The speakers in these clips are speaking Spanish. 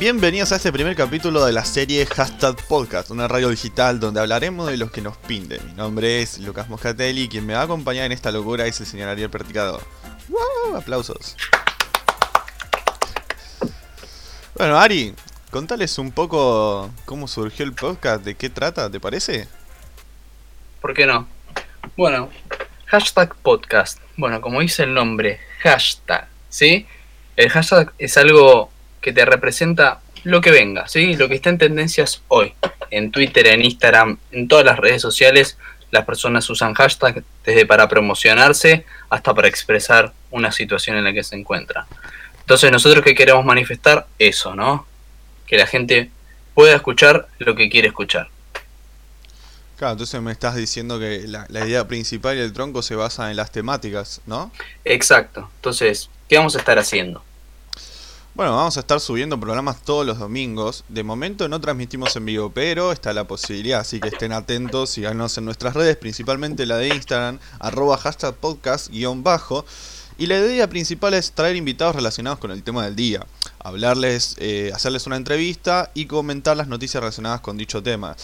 Bienvenidos a este primer capítulo de la serie Hashtag Podcast, una radio digital donde hablaremos de los que nos pinte. Mi nombre es Lucas Moscatelli quien me va a acompañar en esta locura es el señor Ariel Perticador. ¡Wow! Aplausos. Bueno, Ari, contales un poco cómo surgió el podcast, de qué trata, ¿te parece? ¿Por qué no? Bueno, hashtag podcast. Bueno, como dice el nombre, hashtag, ¿sí? El hashtag es algo que te representa lo que venga, ¿sí? Lo que está en tendencias hoy. En Twitter, en Instagram, en todas las redes sociales, las personas usan hashtag desde para promocionarse hasta para expresar una situación en la que se encuentra. Entonces nosotros que queremos manifestar eso, ¿no? Que la gente pueda escuchar lo que quiere escuchar. Claro, entonces me estás diciendo que la, la idea principal y el tronco se basa en las temáticas, ¿no? Exacto. Entonces, ¿qué vamos a estar haciendo? Bueno, vamos a estar subiendo programas todos los domingos. De momento no transmitimos en vivo, pero está la posibilidad, así que estén atentos, síganos en nuestras redes, principalmente la de Instagram, arroba hashtag podcast guion bajo. Y la idea principal es traer invitados relacionados con el tema del día, hablarles, eh, hacerles una entrevista y comentar las noticias relacionadas con dicho tema.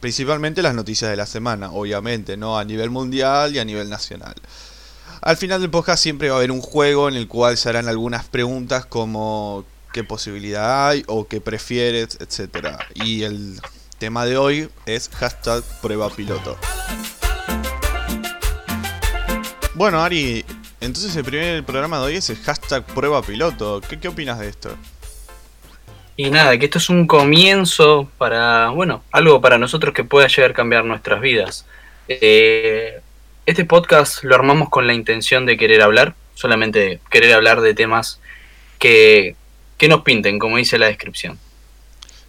Principalmente las noticias de la semana, obviamente, ¿no? A nivel mundial y a nivel nacional. Al final del podcast siempre va a haber un juego en el cual se harán algunas preguntas como qué posibilidad hay o qué prefieres, etcétera. Y el tema de hoy es hashtag prueba piloto. Bueno, Ari, entonces el primer programa de hoy es el hashtag prueba piloto. ¿Qué, qué opinas de esto? Y nada, que esto es un comienzo para, bueno, algo para nosotros que pueda llegar a cambiar nuestras vidas. Eh, este podcast lo armamos con la intención de querer hablar, solamente querer hablar de temas que, que nos pinten, como dice la descripción.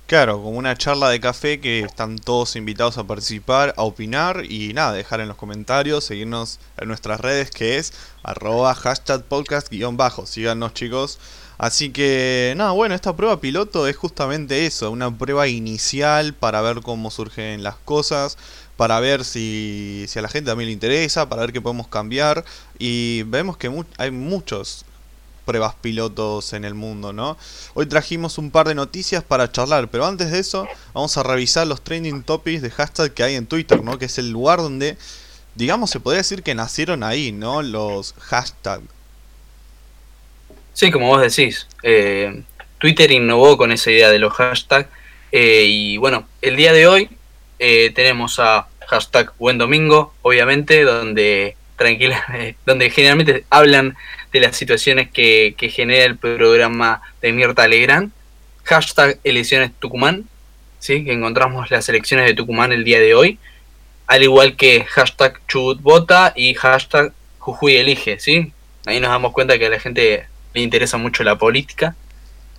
Claro, como una charla de café que están todos invitados a participar, a opinar y nada, dejar en los comentarios, seguirnos en nuestras redes que es arroba hashtag podcast guion bajo. Síganos chicos. Así que nada, bueno, esta prueba piloto es justamente eso, una prueba inicial para ver cómo surgen las cosas, para ver si, si a la gente también le interesa, para ver qué podemos cambiar. Y vemos que hay muchos pruebas pilotos en el mundo, ¿no? Hoy trajimos un par de noticias para charlar, pero antes de eso vamos a revisar los trending topics de hashtag que hay en Twitter, ¿no? Que es el lugar donde, digamos, se podría decir que nacieron ahí, ¿no? Los hashtags. Sí, como vos decís, eh, Twitter innovó con esa idea de los hashtags eh, y bueno, el día de hoy eh, tenemos a hashtag buen domingo, obviamente, donde tranquila, donde generalmente hablan de las situaciones que, que genera el programa de Mirta Legrand. Hashtag elecciones Tucumán, ¿sí? que encontramos las elecciones de Tucumán el día de hoy. Al igual que hashtag Chubut Vota y hashtag Jujuy Elige. ¿sí? Ahí nos damos cuenta que a la gente le interesa mucho la política.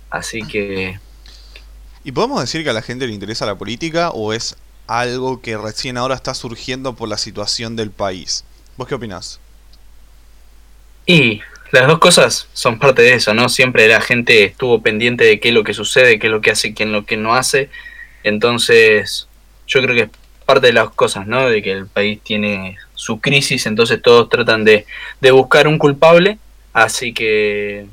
Así que... ¿Y podemos decir que a la gente le interesa la política o es algo que recién ahora está surgiendo por la situación del país? ¿Vos qué opinás? Y las dos cosas son parte de eso, ¿no? Siempre la gente estuvo pendiente de qué es lo que sucede, qué es lo que hace, es lo que no hace. Entonces, yo creo que es parte de las cosas, ¿no? De que el país tiene su crisis, entonces todos tratan de, de buscar un culpable. Así que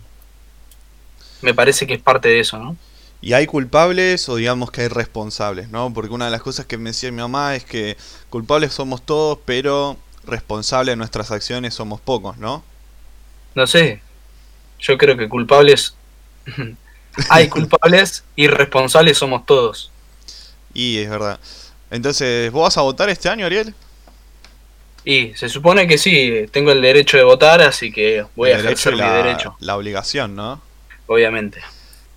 me parece que es parte de eso, ¿no? ¿Y hay culpables o digamos que hay responsables, no? Porque una de las cosas que me decía mi mamá es que culpables somos todos, pero responsables de nuestras acciones somos pocos, ¿no? No sé. Yo creo que culpables. Hay culpables y responsables somos todos. Y es verdad. Entonces, ¿vos vas a votar este año, Ariel? Y se supone que sí, tengo el derecho de votar, así que voy El a ejercer mi derecho, la obligación, ¿no? obviamente.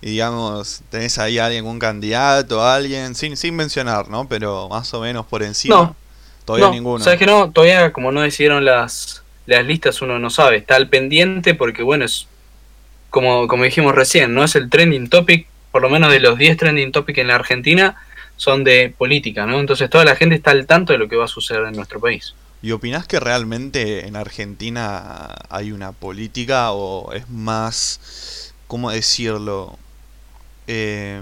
Y digamos, tenés ahí a alguien, un candidato, alguien, sin, sin mencionar, ¿no? Pero más o menos por encima. No, Todavía no, ninguno. ¿Sabes que no? Todavía, como no decidieron las, las listas, uno no sabe. Está al pendiente porque, bueno, es como, como dijimos recién, no es el trending topic, por lo menos de los 10 trending topic en la Argentina, son de política, ¿no? Entonces toda la gente está al tanto de lo que va a suceder en nuestro país. ¿Y opinás que realmente en Argentina hay una política o es más, ¿cómo decirlo? Eh,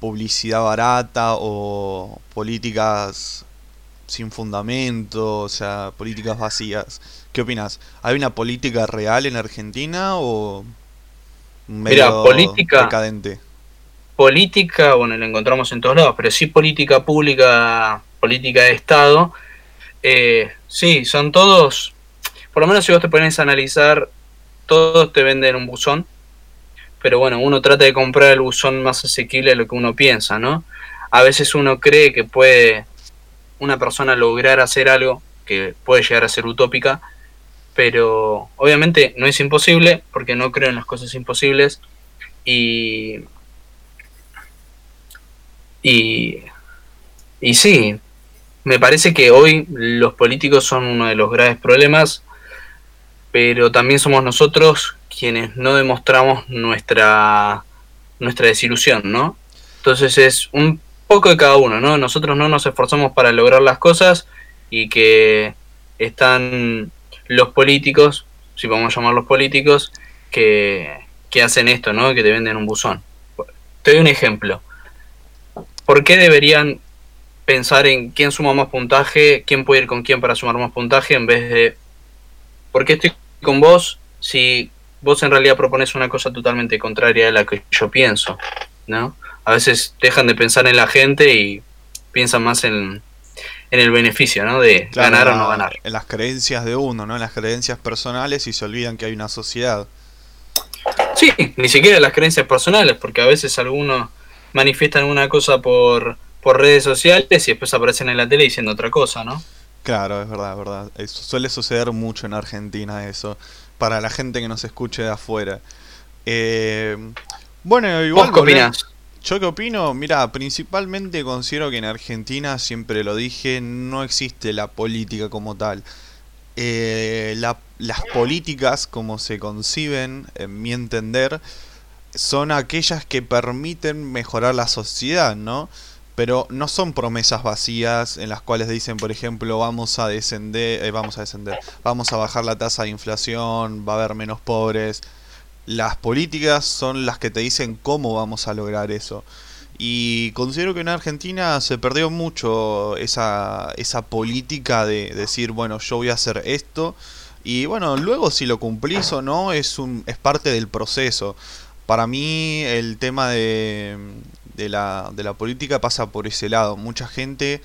publicidad barata o políticas sin fundamento, o sea, políticas vacías. ¿Qué opinas? ¿Hay una política real en Argentina o Mira, política, decadente. Política, bueno, la encontramos en todos lados, pero sí política pública, política de Estado, eh, sí, son todos, por lo menos si vos te pones a analizar, todos te venden un buzón, pero bueno, uno trata de comprar el buzón más asequible a lo que uno piensa, ¿no? A veces uno cree que puede una persona lograr hacer algo que puede llegar a ser utópica, pero obviamente no es imposible porque no creo en las cosas imposibles y y y sí, me parece que hoy los políticos son uno de los graves problemas, pero también somos nosotros quienes no demostramos nuestra nuestra desilusión, ¿no? Entonces es un poco de cada uno, ¿no? Nosotros no nos esforzamos para lograr las cosas y que están los políticos, si a llamarlos políticos, que, que hacen esto, ¿no? Que te venden un buzón. Te doy un ejemplo. ¿Por qué deberían pensar en quién suma más puntaje, quién puede ir con quién para sumar más puntaje, en vez de ¿por qué estoy con vos si vos en realidad propones una cosa totalmente contraria a la que yo pienso? ¿no? A veces dejan de pensar en la gente y piensan más en, en el beneficio, ¿no? De ganar o no ganar. En las creencias de uno, ¿no? En las creencias personales y se olvidan que hay una sociedad. Sí, ni siquiera las creencias personales, porque a veces algunos manifiestan una cosa por, por redes sociales y después aparecen en la tele diciendo otra cosa, ¿no? Claro, es verdad, es verdad. Eso suele suceder mucho en Argentina eso, para la gente que nos escuche de afuera. Eh, bueno, igual... ¿Vos qué opinás? Yo qué opino, mira, principalmente considero que en Argentina, siempre lo dije, no existe la política como tal. Eh, las políticas, como se conciben, en mi entender, son aquellas que permiten mejorar la sociedad, ¿no? Pero no son promesas vacías en las cuales dicen, por ejemplo, vamos a descender, eh, vamos a descender, vamos a bajar la tasa de inflación, va a haber menos pobres las políticas son las que te dicen cómo vamos a lograr eso. Y considero que en Argentina se perdió mucho esa, esa política de decir, bueno, yo voy a hacer esto. Y bueno, luego si lo cumplís o no es, un, es parte del proceso. Para mí el tema de, de, la, de la política pasa por ese lado. Mucha gente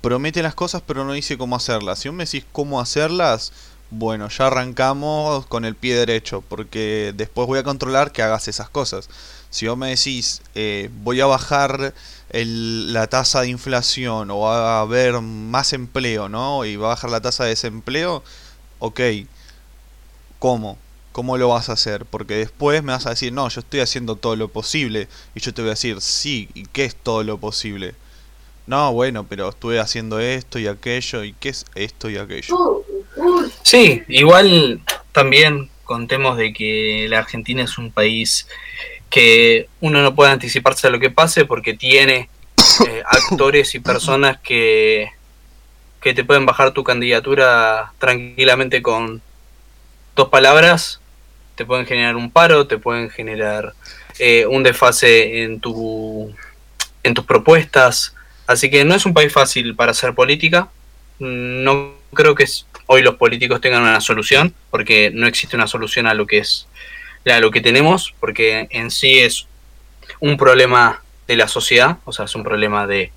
promete las cosas pero no dice cómo hacerlas. Si vos me decís cómo hacerlas, bueno, ya arrancamos con el pie derecho, porque después voy a controlar que hagas esas cosas. Si vos me decís, eh, voy a bajar la tasa de inflación o va a haber más empleo, ¿no? Y va a bajar la tasa de desempleo, ok, ¿cómo? ¿Cómo lo vas a hacer? Porque después me vas a decir, no, yo estoy haciendo todo lo posible. Y yo te voy a decir, sí, ¿y qué es todo lo posible? No, bueno, pero estuve haciendo esto y aquello, ¿y qué es esto y aquello? Sí, igual también contemos de que la Argentina es un país que uno no puede anticiparse a lo que pase porque tiene eh, actores y personas que, que te pueden bajar tu candidatura tranquilamente con dos palabras, te pueden generar un paro, te pueden generar eh, un desfase en, tu, en tus propuestas. Así que no es un país fácil para hacer política. No creo que hoy los políticos tengan una solución, porque no existe una solución a lo que es a lo que tenemos, porque en sí es un problema de la sociedad, o sea, es un problema de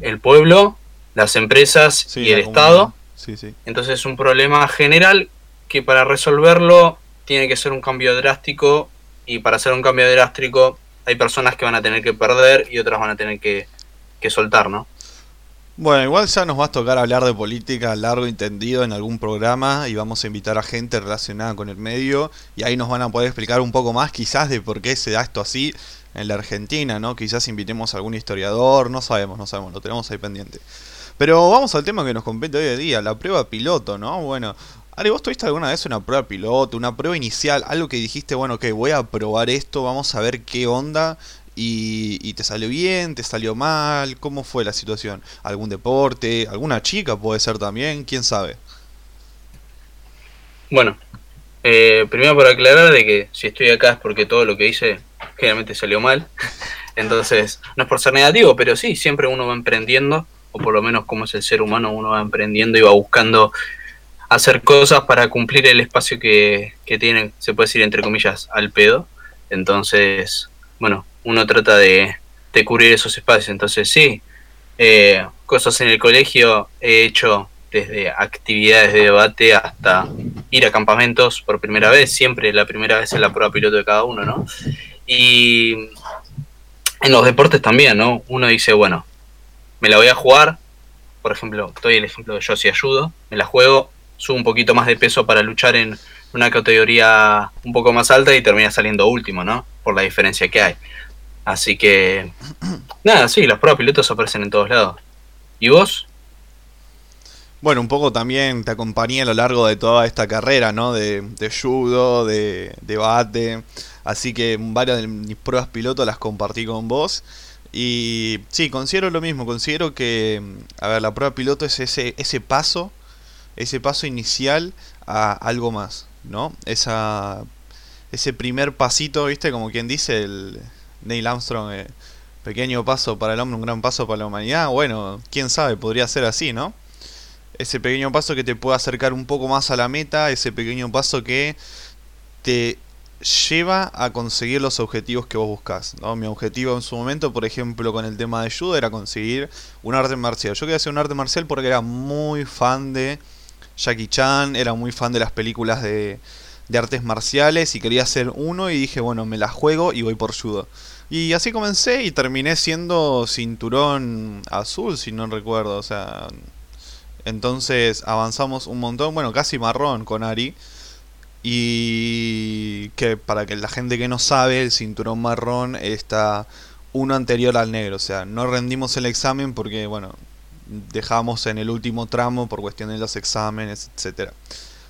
el pueblo, las empresas y el Estado. Entonces es un problema general que para resolverlo tiene que ser un cambio drástico y para hacer un cambio drástico hay personas que van a tener que perder y otras van a tener que, que soltar, ¿no? Bueno, igual ya nos va a tocar hablar de política largo y entendido en algún programa y vamos a invitar a gente relacionada con el medio y ahí nos van a poder explicar un poco más quizás de por qué se da esto así en la Argentina, ¿no? Quizás invitemos a algún historiador, no sabemos, no sabemos, lo tenemos ahí pendiente. Pero vamos al tema que nos compete hoy en día, la prueba piloto, ¿no? Bueno, Ari, ¿vos tuviste alguna vez una prueba piloto, una prueba inicial, algo que dijiste, bueno, que voy a probar esto, vamos a ver qué onda y, te salió bien, te salió mal, ¿cómo fue la situación? ¿Algún deporte? ¿Alguna chica puede ser también? ¿Quién sabe? Bueno, eh, primero para aclarar de que si estoy acá es porque todo lo que hice generalmente salió mal. Entonces, no es por ser negativo, pero sí, siempre uno va emprendiendo, o por lo menos como es el ser humano, uno va emprendiendo y va buscando hacer cosas para cumplir el espacio que, que tienen, se puede decir entre comillas, al pedo. Entonces, bueno, uno trata de, de cubrir esos espacios. Entonces, sí, eh, cosas en el colegio he hecho desde actividades de debate hasta ir a campamentos por primera vez, siempre la primera vez es la prueba piloto de cada uno, ¿no? Y en los deportes también, ¿no? Uno dice, bueno, me la voy a jugar, por ejemplo, doy el ejemplo de yo si ayudo, me la juego, subo un poquito más de peso para luchar en una categoría un poco más alta y termina saliendo último, ¿no? Por la diferencia que hay. Así que, nada, sí, los pruebas pilotos aparecen en todos lados. ¿Y vos? Bueno, un poco también te acompañé a lo largo de toda esta carrera, ¿no? De, de judo, de debate. Así que varias de mis pruebas piloto las compartí con vos. Y sí, considero lo mismo. Considero que, a ver, la prueba piloto es ese, ese paso, ese paso inicial a algo más, ¿no? Esa, ese primer pasito, ¿viste? Como quien dice el Neil Armstrong, eh, pequeño paso para el hombre, un gran paso para la humanidad. Bueno, quién sabe, podría ser así, ¿no? ese pequeño paso que te puede acercar un poco más a la meta, ese pequeño paso que te lleva a conseguir los objetivos que vos buscas. ¿no? Mi objetivo en su momento, por ejemplo, con el tema de judo, era conseguir un arte marcial. Yo quería hacer un arte marcial porque era muy fan de Jackie Chan, era muy fan de las películas de, de artes marciales y quería hacer uno y dije, bueno, me la juego y voy por judo. Y así comencé y terminé siendo cinturón azul, si no recuerdo, o sea, entonces avanzamos un montón, bueno, casi marrón con Ari. Y que para que la gente que no sabe, el cinturón marrón está uno anterior al negro. O sea, no rendimos el examen porque, bueno, dejamos en el último tramo por cuestión de los exámenes, etcétera.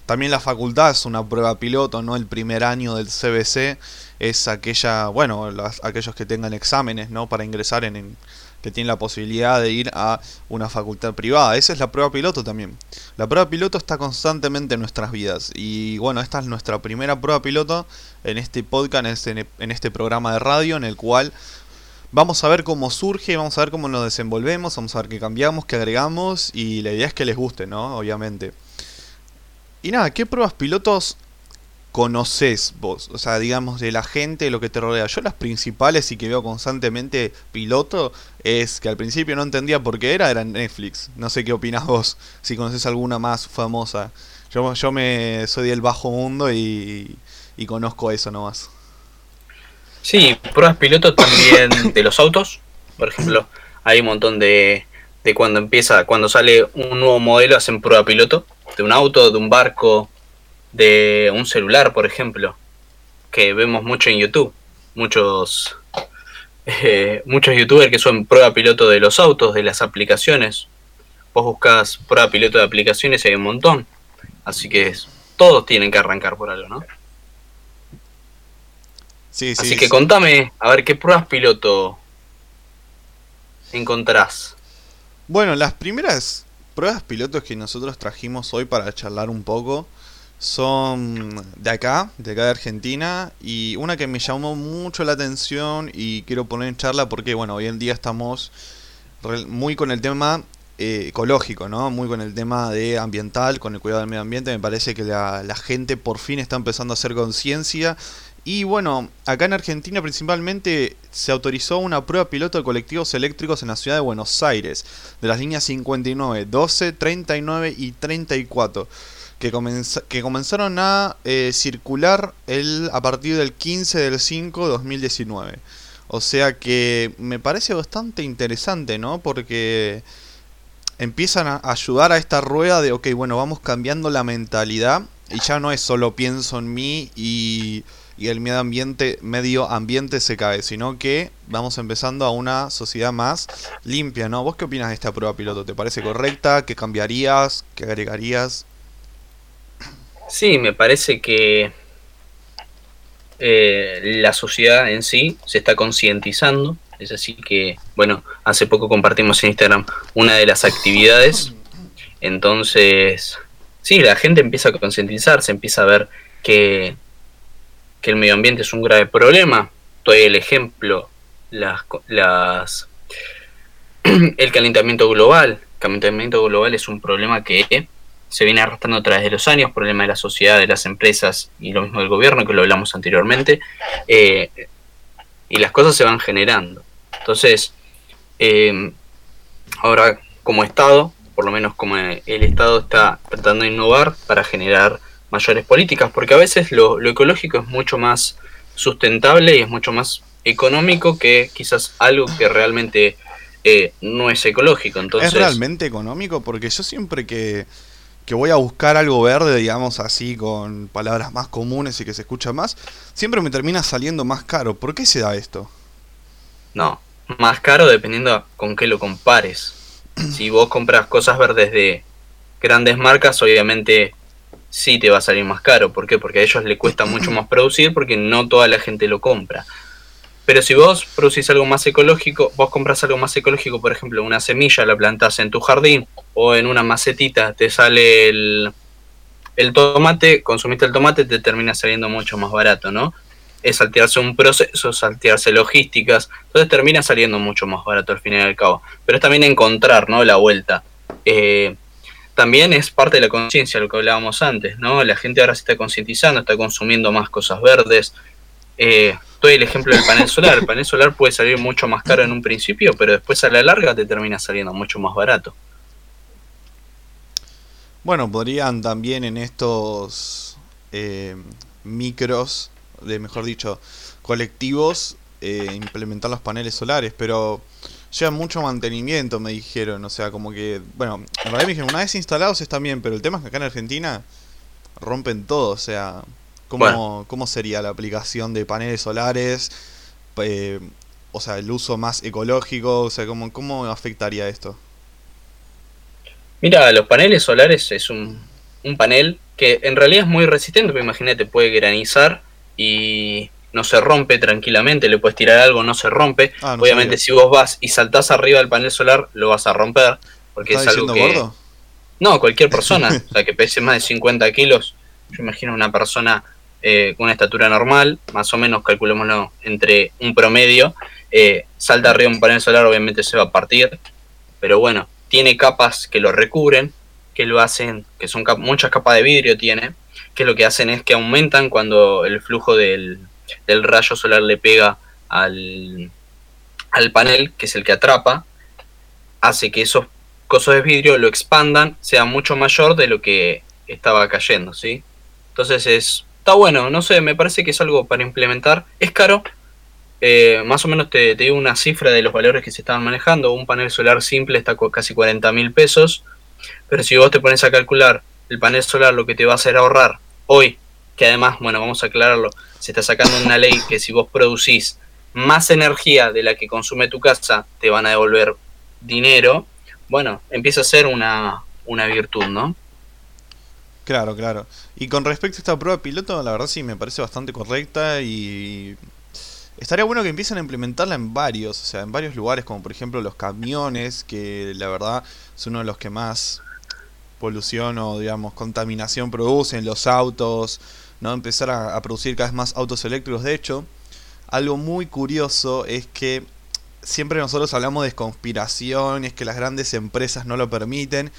También la facultad es una prueba piloto, ¿no? El primer año del CBC es aquella, bueno, aquellos que tengan exámenes, ¿no? Para ingresar en, que tiene la posibilidad de ir a una facultad privada. Esa es la prueba piloto también. La prueba piloto está constantemente en nuestras vidas. Y bueno, esta es nuestra primera prueba piloto en este podcast, en este, en este programa de radio, en el cual vamos a ver cómo surge, vamos a ver cómo nos desenvolvemos, vamos a ver qué cambiamos, qué agregamos. Y la idea es que les guste, ¿no? Obviamente. Y nada, ¿qué pruebas pilotos conoces vos? O sea, digamos, de la gente, de lo que te rodea. Yo las principales y que veo constantemente piloto es que al principio no entendía por qué era, era Netflix. No sé qué opinas vos, si conoces alguna más famosa. Yo, yo me soy del bajo mundo y, y conozco eso nomás. Sí, pruebas piloto también de los autos. Por ejemplo, hay un montón de, de cuando empieza, cuando sale un nuevo modelo, hacen prueba piloto de un auto, de un barco, de un celular, por ejemplo, que vemos mucho en YouTube. Muchos, eh, muchos youtubers que son prueba piloto de los autos, de las aplicaciones. Vos buscas prueba piloto de aplicaciones y hay un montón. Así que todos tienen que arrancar por algo, ¿no? Sí, Así que contame, a ver qué pruebas piloto encontrás. Bueno, las primeras pruebas pilotos que nosotros trajimos hoy para charlar un poco son de acá, de acá de Argentina, y una que me llamó mucho la atención y quiero poner en charla porque, bueno, hoy en día estamos muy con el tema eh, ecológico, ¿no? Muy con el tema de ambiental, con el cuidado del medio ambiente. Me parece que la, la gente por fin está empezando a hacer conciencia. Y bueno, acá en Argentina principalmente se autorizó una prueba piloto de colectivos eléctricos en la ciudad de Buenos Aires, de las líneas 59, 12, 39 y 34 que, que comenzaron a eh, circular el, a partir del 15 del 5 de 2019. O sea que me parece bastante interesante, ¿no? Porque empiezan a ayudar a esta rueda de, ok, bueno, vamos cambiando la mentalidad y ya no es solo pienso en mí y, y el medio ambiente, medio ambiente se cae, sino que vamos empezando a una sociedad más limpia, ¿no? ¿Vos qué opinas de esta prueba piloto? ¿Te parece correcta? ¿Qué cambiarías? ¿Qué agregarías? Sí, me parece que eh, la sociedad en sí se está concientizando. Es así que, bueno, hace poco compartimos en Instagram una de las actividades. Entonces, sí, la gente empieza a concientizarse, empieza a ver que, que el medio ambiente es un grave problema. Doy el ejemplo, el calentamiento global. El calentamiento global es un problema que se viene arrastrando a través de los años, problema de la sociedad, de las empresas y lo mismo del gobierno, que lo hablamos anteriormente, eh, y las cosas se van generando. Entonces, eh, ahora como Estado, por lo menos como el Estado está tratando de innovar para generar mayores políticas, porque a veces lo, ecológico es mucho más sustentable y es mucho más económico que quizás algo que realmente eh, no es ecológico. Entonces, ¿Es realmente económico? Porque yo siempre que que voy a buscar algo verde, digamos así, con palabras más comunes y que se escucha más, siempre me termina saliendo más caro. ¿Por qué se da esto? No, más caro dependiendo con qué lo compares. si vos compras cosas verdes de grandes marcas, obviamente sí te va a salir más caro. ¿Por qué? Porque a ellos les cuesta mucho más producir porque no toda la gente lo compra. Pero si vos producís algo más ecológico, vos compras algo más ecológico, por ejemplo, una semilla la plantas en tu jardín o en una macetita, te sale el, el tomate, consumiste el tomate, te termina saliendo mucho más barato, ¿no? Es saltearse un proceso, saltearse logísticas, entonces termina saliendo mucho más barato al fin y al cabo. Pero es también encontrar, ¿no? La vuelta. Eh, también es parte de la conciencia, lo que hablábamos antes, ¿no? La gente ahora se está concientizando, está consumiendo más cosas verdes. Eh, doy el ejemplo del panel solar. El panel solar puede salir mucho más caro en un principio, pero después a la larga te termina saliendo mucho más barato. Bueno, podrían también en estos eh, micros, de mejor dicho, colectivos, eh, implementar los paneles solares, pero lleva mucho mantenimiento, me dijeron. O sea, como que, bueno, en realidad me dijeron, una vez instalados están bien, pero el tema es que acá en Argentina rompen todo, o sea, ¿Cómo, sería la aplicación de paneles solares? Eh, o sea, el uso más ecológico, o sea, ¿cómo, cómo afectaría esto? Mira, los paneles solares es un, panel que en realidad es muy resistente, porque imagínate, puede granizar y no se rompe tranquilamente, le puedes tirar algo, no se rompe. Ah, Obviamente si vos vas y saltás arriba del panel solar, lo vas a romper, porque es algo que... Gordo? No, cualquier persona, o sea, que pese más de 50 kilos, yo imagino una persona eh, con una estatura normal, más o menos calculémoslo entre un promedio, eh, salta arriba un panel solar, obviamente se va a partir, pero bueno, tiene capas que lo recubren, que lo hacen, que son muchas capas de vidrio tiene, que lo que hacen es que aumentan cuando el flujo del, rayo solar le pega al, al panel, que es el que atrapa, hace que esos cosos de vidrio lo expandan, sea mucho mayor de lo que estaba cayendo, ¿sí? Entonces es está bueno, no sé, me parece que es algo para implementar. Es caro, eh, más o menos te, digo una cifra de los valores que se estaban manejando. Un panel solar simple está casi 40 mil pesos, pero si vos te pones a calcular el panel solar lo que te va a hacer ahorrar hoy, que además, bueno, vamos a aclararlo, se está sacando una ley que si vos producís más energía de la que consume tu casa, te van a devolver dinero, bueno, empieza a ser una, una virtud, ¿no? Claro, claro. Y con respecto a esta prueba piloto, la verdad sí me parece bastante correcta y estaría bueno que empiecen a implementarla en varios, o sea, en varios lugares, como por ejemplo los camiones, que la verdad es uno de los que más polución o digamos contaminación producen, los autos, no empezar a, producir cada vez más autos eléctricos. De hecho, algo muy curioso es que siempre nosotros hablamos de conspiración, es que las grandes empresas no lo permiten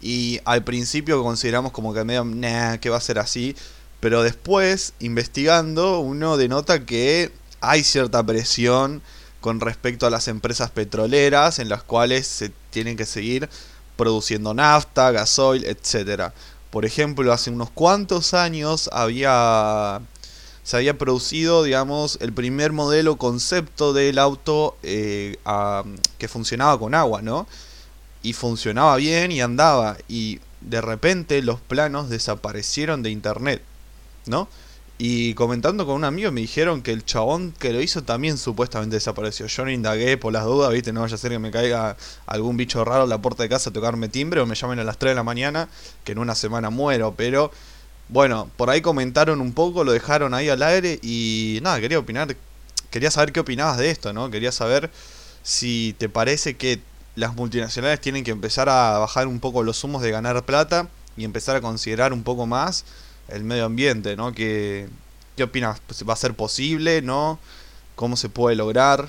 y al principio consideramos como que medio, nah, que va a ser así. Pero después, investigando, uno denota que hay cierta presión con respecto a las empresas petroleras en las cuales se tienen que seguir produciendo nafta, gasoil, etcétera. Por ejemplo, hace unos cuantos años había se había producido, digamos, el primer modelo concepto del auto eh, que funcionaba con agua, ¿no? y funcionaba bien y andaba y de repente los planos desaparecieron de internet, ¿no? Y comentando con un amigo me dijeron que el chabón que lo hizo también supuestamente desapareció. Yo no indagué por las dudas, ¿viste? No vaya a ser que me caiga algún bicho raro a la puerta de casa a tocarme timbre o me llamen a las 3 de la mañana, que en una semana muero. Pero bueno, por ahí comentaron un poco, lo dejaron ahí al aire y nada, quería opinar, quería saber qué opinabas de esto, ¿no? Quería saber si te parece que las multinacionales tienen que empezar a bajar un poco los humos de ganar plata y empezar a considerar un poco más el medio ambiente, ¿no? ¿Qué, qué opinas? ¿Va a ser posible? ¿No? ¿Cómo se puede lograr?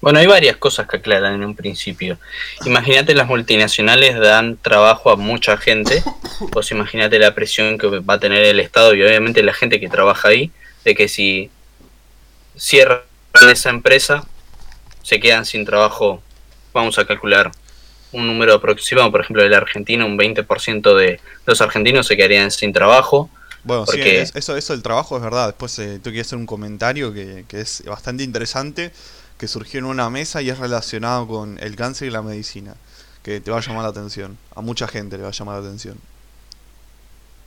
Bueno, hay varias cosas que aclaran en un principio. Imagínate las multinacionales dan trabajo a mucha gente, pues imagínate la presión que va a tener el Estado y obviamente la gente que trabaja ahí, de que si cierran esa empresa, se quedan sin trabajo, vamos a calcular un número aproximado, por ejemplo, de la Argentina, un 20% de los argentinos se quedarían sin trabajo. Bueno, sí, eso, eso del trabajo es verdad. Después eh, tú quieres hacer un comentario que, que es bastante interesante que surgió en una mesa y es relacionado con el cáncer y la medicina, que te va a llamar la atención, a mucha gente le va a llamar la atención.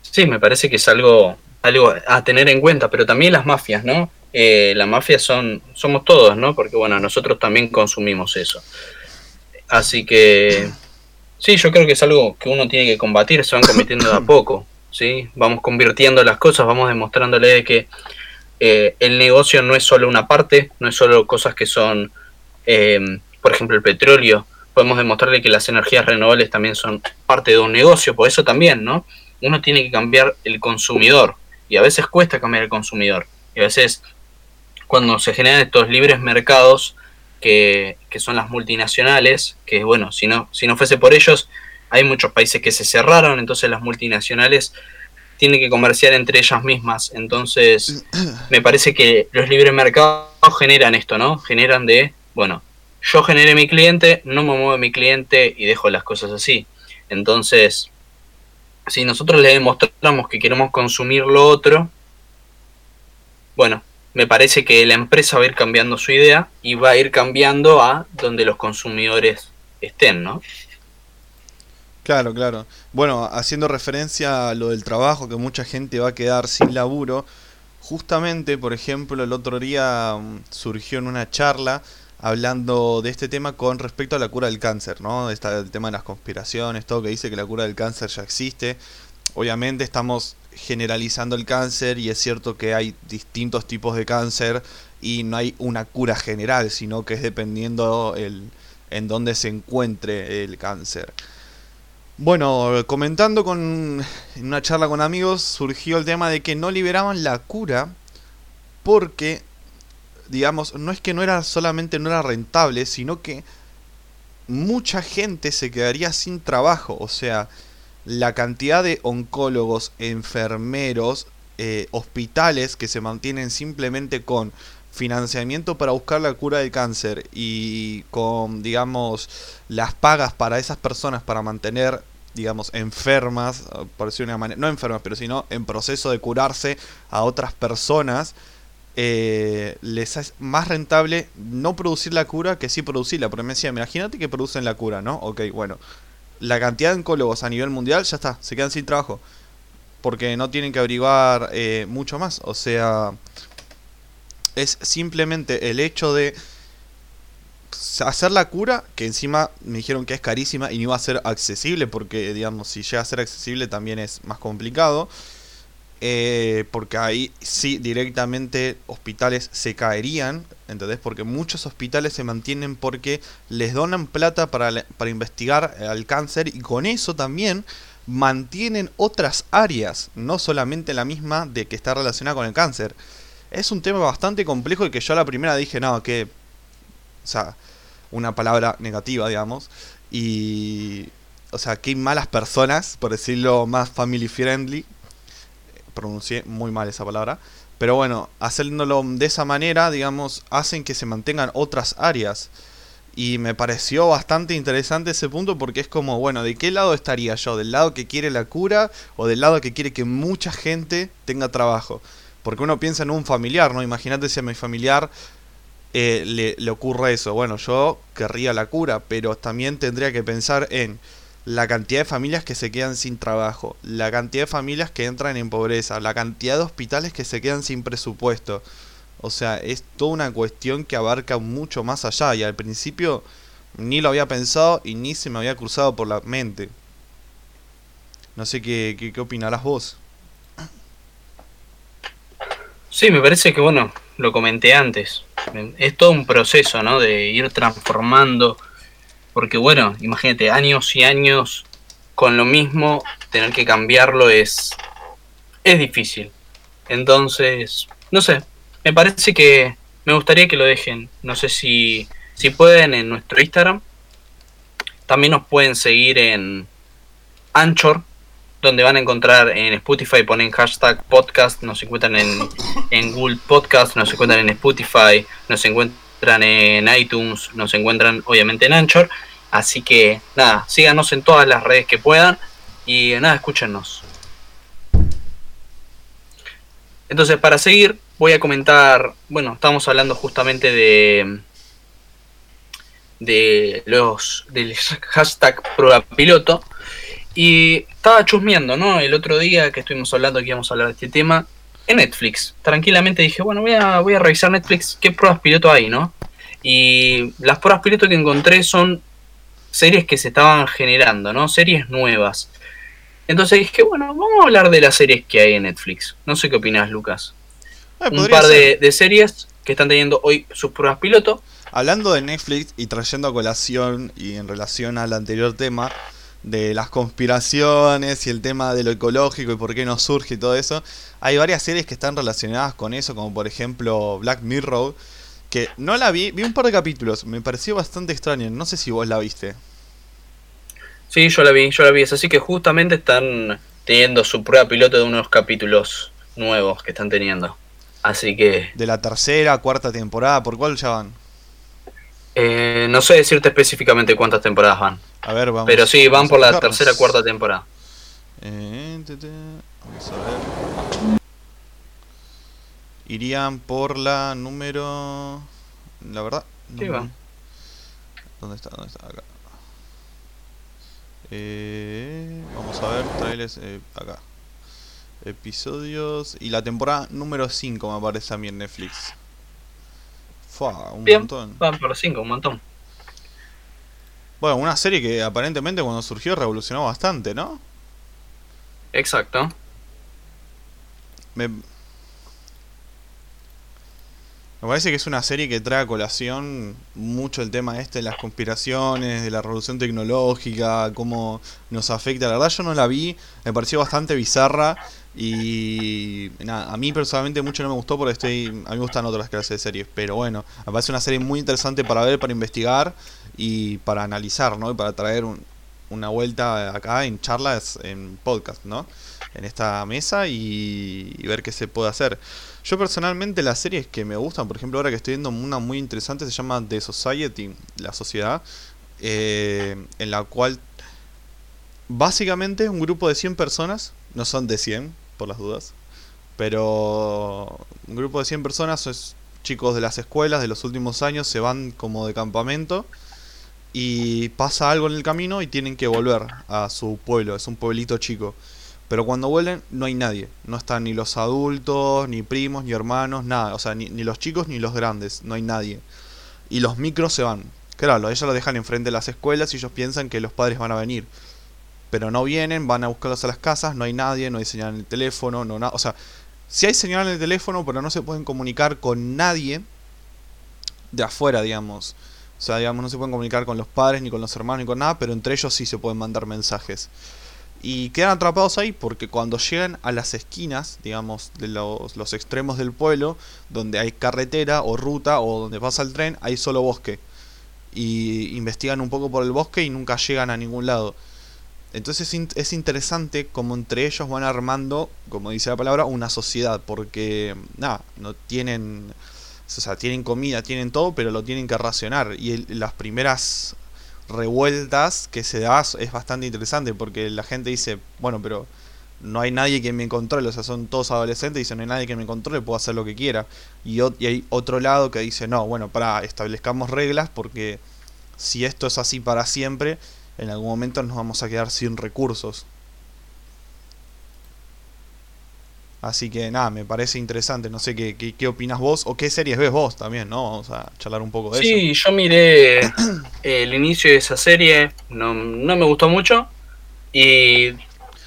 Sí, me parece que es algo, algo a tener en cuenta, pero también las mafias, ¿no? Eh, las mafias son, somos todos, ¿no? Porque bueno, nosotros también consumimos eso. Así que, sí, yo creo que es algo que uno tiene que combatir, se van convirtiendo de a poco, ¿sí? Vamos convirtiendo las cosas, vamos demostrándole que eh, el negocio no es solo una parte, no es solo cosas que son, eh, por ejemplo, el petróleo. Podemos demostrarle que las energías renovables también son parte de un negocio, por eso también, ¿no? Uno tiene que cambiar el consumidor y a veces cuesta cambiar el consumidor. Y a veces cuando se generan estos libres mercados que, que son las multinacionales, que bueno, si no, si no fuese por ellos, hay muchos países que se cerraron, entonces las multinacionales tienen que comerciar entre ellas mismas. Entonces, me parece que los libres mercados generan esto, ¿no? Generan de, bueno, yo generé mi cliente, no me mueve mi cliente y dejo las cosas así. Entonces, si nosotros le demostramos que queremos consumir lo otro, bueno, me parece que la empresa va a ir cambiando su idea y va a ir cambiando a donde los consumidores estén, ¿no? Claro, claro. Bueno, haciendo referencia a lo del trabajo, que mucha gente va a quedar sin laburo, justamente, por ejemplo, el otro día mm, surgió en una charla hablando de este tema con respecto a la cura del cáncer, ¿no? Está el tema de las conspiraciones, todo que dice que la cura del cáncer ya existe. Obviamente estamos generalizando el cáncer y es cierto que hay distintos tipos de cáncer y no hay una cura general, sino que es dependiendo el, en dónde se encuentre el cáncer. Bueno, comentando con en una charla con amigos surgió el tema de que no liberaban la cura porque digamos, no es que no era solamente no era rentable, sino que mucha gente se quedaría sin trabajo, o sea, la cantidad de oncólogos, enfermeros, eh, hospitales que se mantienen simplemente con financiamiento para buscar la cura del cáncer y con, digamos, las pagas para esas personas para mantener, digamos, enfermas, por decir una manera, no enfermas, pero sino en proceso de curarse a otras personas, eh, les es más rentable no producir la cura que sí producirla. Porque me decía, imagínate que producen la cura, ¿no? Ok, bueno. La cantidad de oncólogos a nivel mundial ya está, se quedan sin trabajo. Porque no tienen que averiguar eh, mucho más. O sea, es simplemente el hecho de hacer la cura, que encima me dijeron que es carísima y no iba a ser accesible, porque digamos, si llega a ser accesible también es más complicado. Eh, porque ahí sí directamente hospitales se caerían, ¿entendés? Porque muchos hospitales se mantienen porque les donan plata para, para investigar al cáncer y con eso también mantienen otras áreas, no solamente la misma de que está relacionada con el cáncer es un tema bastante complejo y que yo a la primera dije, no, que... O sea, una palabra negativa, digamos. Y... O sea, qué malas personas, por decirlo más family friendly. Pronuncié muy mal esa palabra. Pero bueno, haciéndolo de esa manera, digamos, hacen que se mantengan otras áreas. Y me pareció bastante interesante ese punto porque es como, bueno, ¿de qué lado estaría yo? ¿Del lado que quiere la cura o del lado que quiere que mucha gente tenga trabajo? Porque uno piensa en un familiar, ¿no? Imagínate si a mi familiar eh, le, le, ocurre eso. Bueno, yo querría la cura, pero también tendría que pensar en la cantidad de familias que se quedan sin trabajo, la cantidad de familias que entran en pobreza, la cantidad de hospitales que se quedan sin presupuesto. O sea, es toda una cuestión que abarca mucho más allá y al principio ni lo había pensado y ni se me había cruzado por la mente. No sé qué, qué, qué opinarás vos. Sí, me parece que, bueno, lo comenté antes. Es todo un proceso, ¿no? De ir transformando. Porque, bueno, imagínate, años y años con lo mismo, tener que cambiarlo es. es difícil. Entonces, no sé. Me parece que. Me gustaría que lo dejen. No sé si, si pueden, en nuestro Instagram. También nos pueden seguir en Anchor, donde van a encontrar en Spotify, ponen hashtag podcast, nos encuentran en, en Google Podcast, nos encuentran en Spotify, nos encuentran en iTunes, nos encuentran obviamente en Anchor. Así que nada, síganos en todas las redes que puedan y nada, escúchenos. Entonces, para seguir, voy a comentar, bueno, estamos hablando justamente de de los del hashtag prueba piloto y estaba chusmeando, ¿no? El otro día que estuvimos hablando que íbamos a hablar de este tema en Netflix. Tranquilamente dije, bueno, voy a, voy a revisar Netflix qué pruebas piloto hay, ¿no? Y las pruebas piloto que encontré son series que se estaban generando, ¿no? Series nuevas. Entonces dije, bueno, vamos a hablar de las series que hay en Netflix. No sé qué opinas, Lucas. Ah, Un par de, series que están teniendo hoy sus pruebas piloto. Hablando de Netflix y trayendo a colación y en relación al anterior tema de las conspiraciones y el tema de lo ecológico y por qué no surge y todo eso, hay varias series que están relacionadas con eso, como por ejemplo Black Mirror, que no la vi, vi un par de capítulos, me pareció bastante extraño, no sé si vos la viste. Sí, yo la vi, yo la vi. Es así que justamente están teniendo su prueba piloto de unos capítulos nuevos que están teniendo. Así que. De la tercera, cuarta temporada, ¿por cuál ya van? Eh, no sé decirte específicamente cuántas temporadas van. A ver, vamos. Pero sí, van por la tercera, cuarta temporada. Eh, vamos a ver. Irían por la número. La verdad. Sí, van. ¿Dónde está? ¿Dónde está? Acá. Eh, vamos a ver, trailers eh, acá. Episodios. Y la temporada número 5 me aparece a mí en Netflix. Fua, un montón. Van por 5, un montón. Bueno, una serie que aparentemente cuando surgió revolucionó bastante, ¿no? Exacto. Me, me parece que es una serie que trae a colación mucho el tema este de las conspiraciones, de la revolución tecnológica, cómo nos afecta. La verdad yo no la vi, me pareció bastante bizarra y nada, a mí personalmente mucho no me gustó porque estoy, a mí me gustan otras clases de series, pero bueno, me parece una serie muy interesante para ver, para investigar y para analizar, ¿no? Y para traer una vuelta acá en charlas, en podcast, ¿no? En esta mesa y ver qué se puede hacer. Yo personalmente las series que me gustan, por ejemplo ahora que estoy viendo una muy interesante, se llama The Society, la sociedad, eh, en la cual básicamente un grupo de 100 personas, no son de 100 por las dudas, pero un grupo de 100 personas, es chicos de las escuelas de los últimos años, se van como de campamento y pasa algo en el camino y tienen que volver a su pueblo, es un pueblito chico. Pero cuando vuelven no hay nadie. No están ni los adultos, ni primos, ni hermanos, nada. O sea, ni, los chicos ni los grandes. No hay nadie. Y los micros se van. Claro, ellos lo dejan enfrente de las escuelas y ellos piensan que los padres van a venir. Pero no vienen, van a buscarlos a las casas, no hay nadie, no hay señal en el teléfono, no nada. O sea, sí hay señal en el teléfono, pero no se pueden comunicar con nadie de afuera, digamos. O sea, digamos, no se pueden comunicar con los padres, ni con los hermanos, ni con nada, pero entre ellos sí se pueden mandar mensajes y quedan atrapados ahí porque cuando llegan a las esquinas, digamos, de los, los, extremos del pueblo, donde hay carretera o ruta o donde pasa el tren, hay solo bosque. Y investigan un poco por el bosque y nunca llegan a ningún lado. Entonces es interesante como entre ellos van armando, como dice la palabra, una sociedad, porque nada, no tienen, o sea, tienen comida, tienen todo, pero lo tienen que racionar. Y las primeras revueltas que se da es bastante interesante porque la gente dice, bueno, pero no hay nadie que me controle, o sea, son todos adolescentes y dicen, no hay nadie que me controle, puedo hacer lo que quiera. Y, hay otro lado que dice, no, bueno, para, establezcamos reglas porque si esto es así para siempre, en algún momento nos vamos a quedar sin recursos. Así que nada, me parece interesante. No sé qué, qué, opinas vos o qué series ves vos también, ¿no? Vamos a charlar un poco de eso. Sí, yo miré el inicio de esa serie, no, no me gustó mucho. Y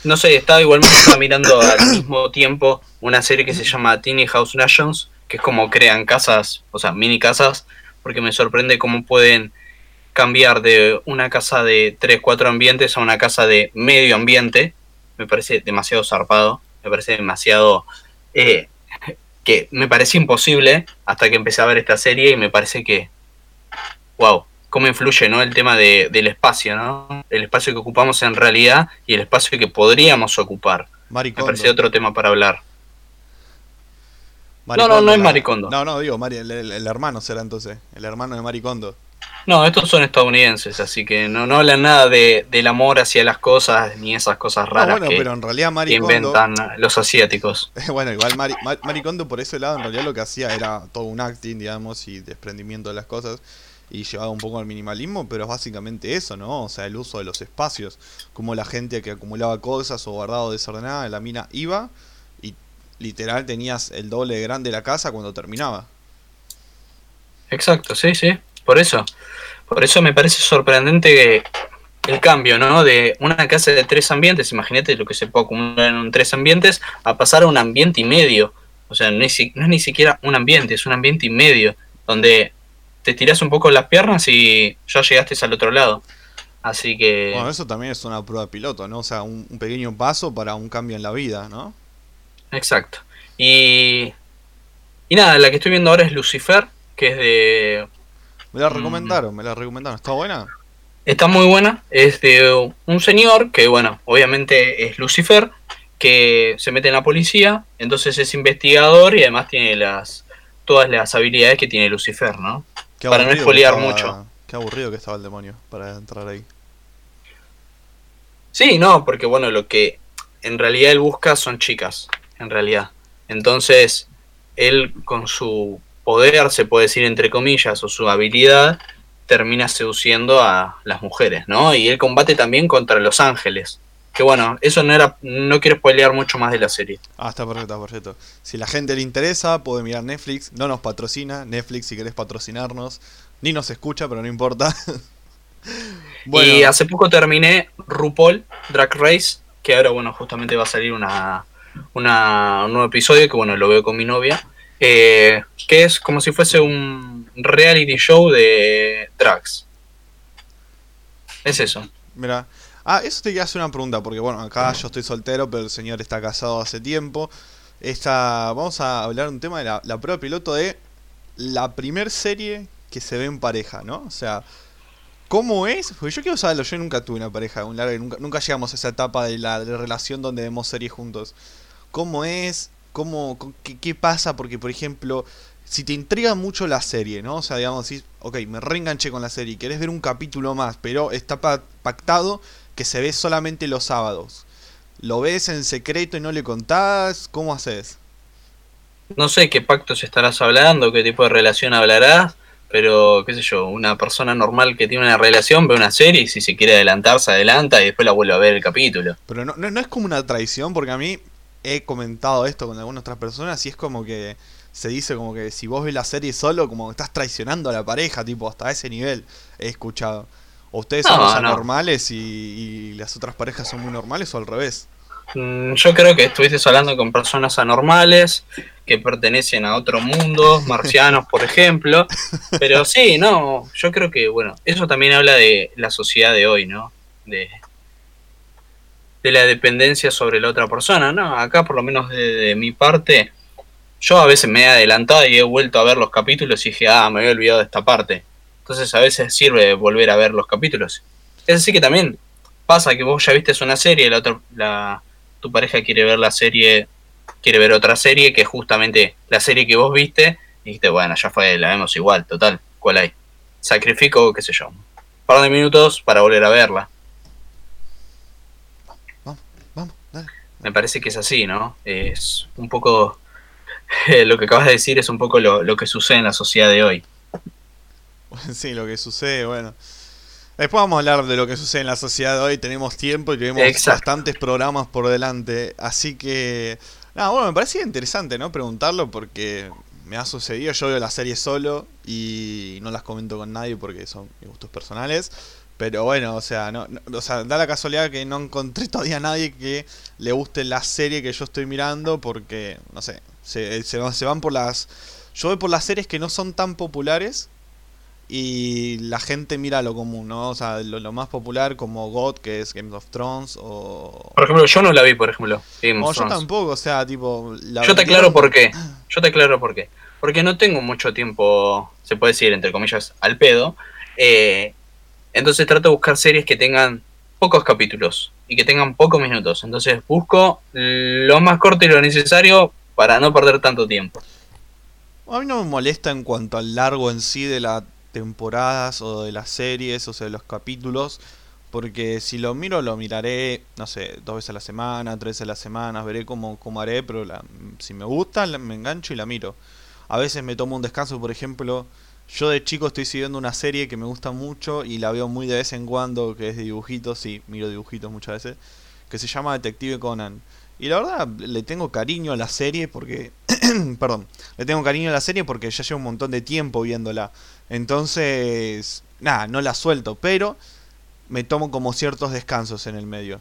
no sé, estaba igualmente mirando al mismo tiempo una serie que se llama Tiny House Nations, que es como crean casas, o sea, mini casas, porque me sorprende cómo pueden cambiar de una casa de 3, 4 ambientes a una casa de medio ambiente. Me parece demasiado zarpado me parece demasiado... Eh, que me parece imposible hasta que empecé a ver esta serie y me parece que... wow, cómo influye ¿no? el tema de, del espacio, ¿no? El espacio que ocupamos en realidad y el espacio que podríamos ocupar. Maricondo. Me parece otro tema para hablar. Maricondo, no, no, no es Maricondo. No, no, digo, Mari- el, el- el hermano será entonces. El hermano de Maricondo. No, estos son estadounidenses, así que no, no hablan nada de, del amor hacia las cosas ni esas cosas No, raras bueno, que, pero en realidad que Maricondo. inventan los asiáticos. Bueno, igual Mari, Ma- Maricondo por ese lado en realidad lo que hacía era todo un acting, digamos, y desprendimiento de las cosas y llevaba un poco al minimalismo, pero es básicamente eso, ¿no? O sea, el uso de los espacios, como la gente que acumulaba cosas o guardado desordenada, la mina iba y literal tenías el doble de grande la casa cuando terminaba. Exacto, sí, sí, por eso. Por eso me parece sorprendente el cambio, ¿no? De una casa de tres ambientes, imagínate lo que se puede acumular en tres ambientes, a pasar a un ambiente y medio. O sea, no es, si- no es ni siquiera un ambiente, es un ambiente y medio, donde te tiras un poco las piernas y ya llegaste al otro lado. Así que... Bueno, eso también es una prueba piloto, ¿no? O sea, un, un pequeño paso para un cambio en la vida, ¿no? Exacto. Y, y nada, la que estoy viendo ahora es Lucifer, que es de... Me la Mm. recomendaron, me la recomendaron. ¿Está buena? Está muy buena, es de un señor que, bueno, obviamente es Lucifer, que se mete en la policía, entonces es investigador y además tiene las todas las habilidades que tiene Lucifer, ¿no? Qué Para no espolear mucho. Qué aburrido que estaba el demonio para entrar ahí. Sí, no, porque bueno, lo que en realidad él busca son chicas, en realidad. Entonces, él con su poder, se puede decir entre comillas, o su habilidad, termina seduciendo a las mujeres, ¿no? Y él combate también contra los ángeles. Que bueno, eso no era, no quiero spoilear mucho más de la serie. Ah, está perfecto, está perfecto. Si la gente le interesa, puede mirar Netflix. No nos patrocina. Netflix, si querés patrocinarnos. Ni nos escucha, pero no importa. bueno, Y hace poco terminé RuPaul Drag Race, que ahora, bueno, justamente va a salir una, una- un nuevo episodio, que bueno, lo veo con mi novia, eh, que es como si fuese un reality show de drags. Es eso. mira. Ah, eso te quería hacer una pregunta, porque bueno, acá yo estoy soltero, pero el señor está casado hace tiempo. Esta, vamos a hablar un tema de la, la prueba piloto de la primer serie que se ve en pareja, ¿no? O sea, ¿cómo es? Porque yo quiero saberlo, yo nunca tuve una pareja, un nunca, nunca llegamos a esa etapa de la, de la relación donde vemos series juntos. ¿Cómo es? ¿Cómo, qué, qué pasa? Porque, por ejemplo, si te intriga mucho la serie, ¿no? O sea, digamos, si, ok, me reenganché con la serie, querés ver un capítulo más, pero está pa- pactado que se ve solamente los sábados. ¿Lo ves en secreto y no le contás? ¿Cómo haces? No sé qué pactos estarás hablando, qué tipo de relación hablarás, pero qué sé yo, una persona normal que tiene una relación ve una serie y si se quiere adelantar se adelanta y después la vuelve a ver el capítulo. Pero no, no, no es como una traición, porque a mí he comentado esto con algunas otras personas y es como que se dice como que si vos ves la serie solo, como que estás traicionando a la pareja, tipo, hasta ese nivel he escuchado. ¿O ustedes son los no. anormales y, y las otras parejas son muy normales o al revés? Mm, Yo creo que estuviste hablando con personas anormales que pertenecen a otro mundo, marcianos, por ejemplo. Pero sí, no, yo creo que, bueno, eso también habla de la sociedad de hoy, ¿no? De, de la dependencia sobre la otra persona, ¿no? Acá, por lo menos de, mi parte, yo a veces me he adelantado y he vuelto a ver los capítulos y dije, ah, me había olvidado de esta parte. Entonces a veces sirve volver a ver los capítulos. Es así que también pasa que vos ya viste una serie, la otra, la, tu pareja quiere ver la serie, quiere ver otra serie que justamente la serie que vos viste, y dijiste, bueno, ya fue, la vemos igual, total, ¿cuál hay? Sacrifico, qué sé yo, un par de minutos para volver a verla. Vamos, dale. Me parece que es así, ¿no? Es un poco, lo que acabas de decir es un poco lo, lo que sucede en la sociedad de hoy. Sí, lo que sucede, bueno. Después vamos a hablar de lo que sucede en la sociedad de hoy. Tenemos tiempo y tenemos Exacto. bastantes programas por delante. Así que. Nada, bueno, me parecía interesante, ¿no? Preguntarlo porque me ha sucedido. Yo veo las series solo y no las comento con nadie porque son mis gustos personales. Pero bueno, o sea, no, no- o sea, da la casualidad que no encontré todavía a nadie que le guste la serie que yo estoy mirando porque, no sé, se, se van- se van por las... Yo voy por las series que no son tan populares y la gente mira lo común, ¿no? O sea, lo, lo más popular como God, que es Game of Thrones, o... Por ejemplo, yo no la vi, por ejemplo. Game No, of yo Thrones. tampoco, o sea, tipo... la Yo te aclaro por qué. Yo te aclaro por qué. Porque no tengo mucho tiempo, se puede decir, entre comillas, al pedo. Eh, entonces trato de buscar series que tengan pocos capítulos y que tengan pocos minutos. Entonces busco lo más corto y lo necesario para no perder tanto tiempo. A mí no me molesta en cuanto al largo en sí de las temporadas o de las series, o sea, de los capítulos. Porque si lo miro, lo miraré, no sé, dos veces a la semana, tres veces a la semana, veré cómo, cómo haré, pero si me gusta, me engancho y la miro. A veces me tomo un descanso, por ejemplo, yo de chico estoy siguiendo una serie que me gusta mucho y la veo muy de vez en cuando, que es de dibujitos, sí, miro dibujitos muchas veces, que se llama Detective Conan. Y la verdad, le tengo cariño a la serie porque... perdón, le tengo cariño a la serie porque ya llevo un montón de tiempo viéndola. Entonces, nada, no la suelto, pero me tomo como ciertos descansos en el medio.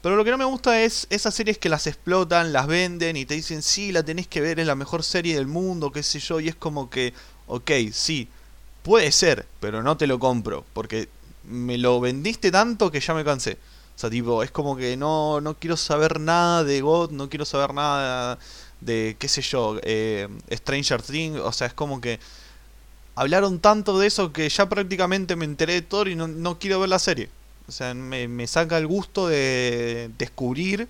Pero lo que no me gusta es esas series que las explotan, las venden y te dicen, sí, la tenés que ver, es la mejor serie del mundo, qué sé yo, y es como que, ok, sí, puede ser, pero no te lo compro, porque me lo vendiste tanto que ya me cansé. O sea, tipo, es como que no, no quiero saber nada de God, no quiero saber nada de, qué sé yo, eh, Stranger Things, o sea, es como que hablaron tanto de eso que ya prácticamente me enteré de todo y no, quiero ver la serie. O sea, me, saca el gusto de descubrir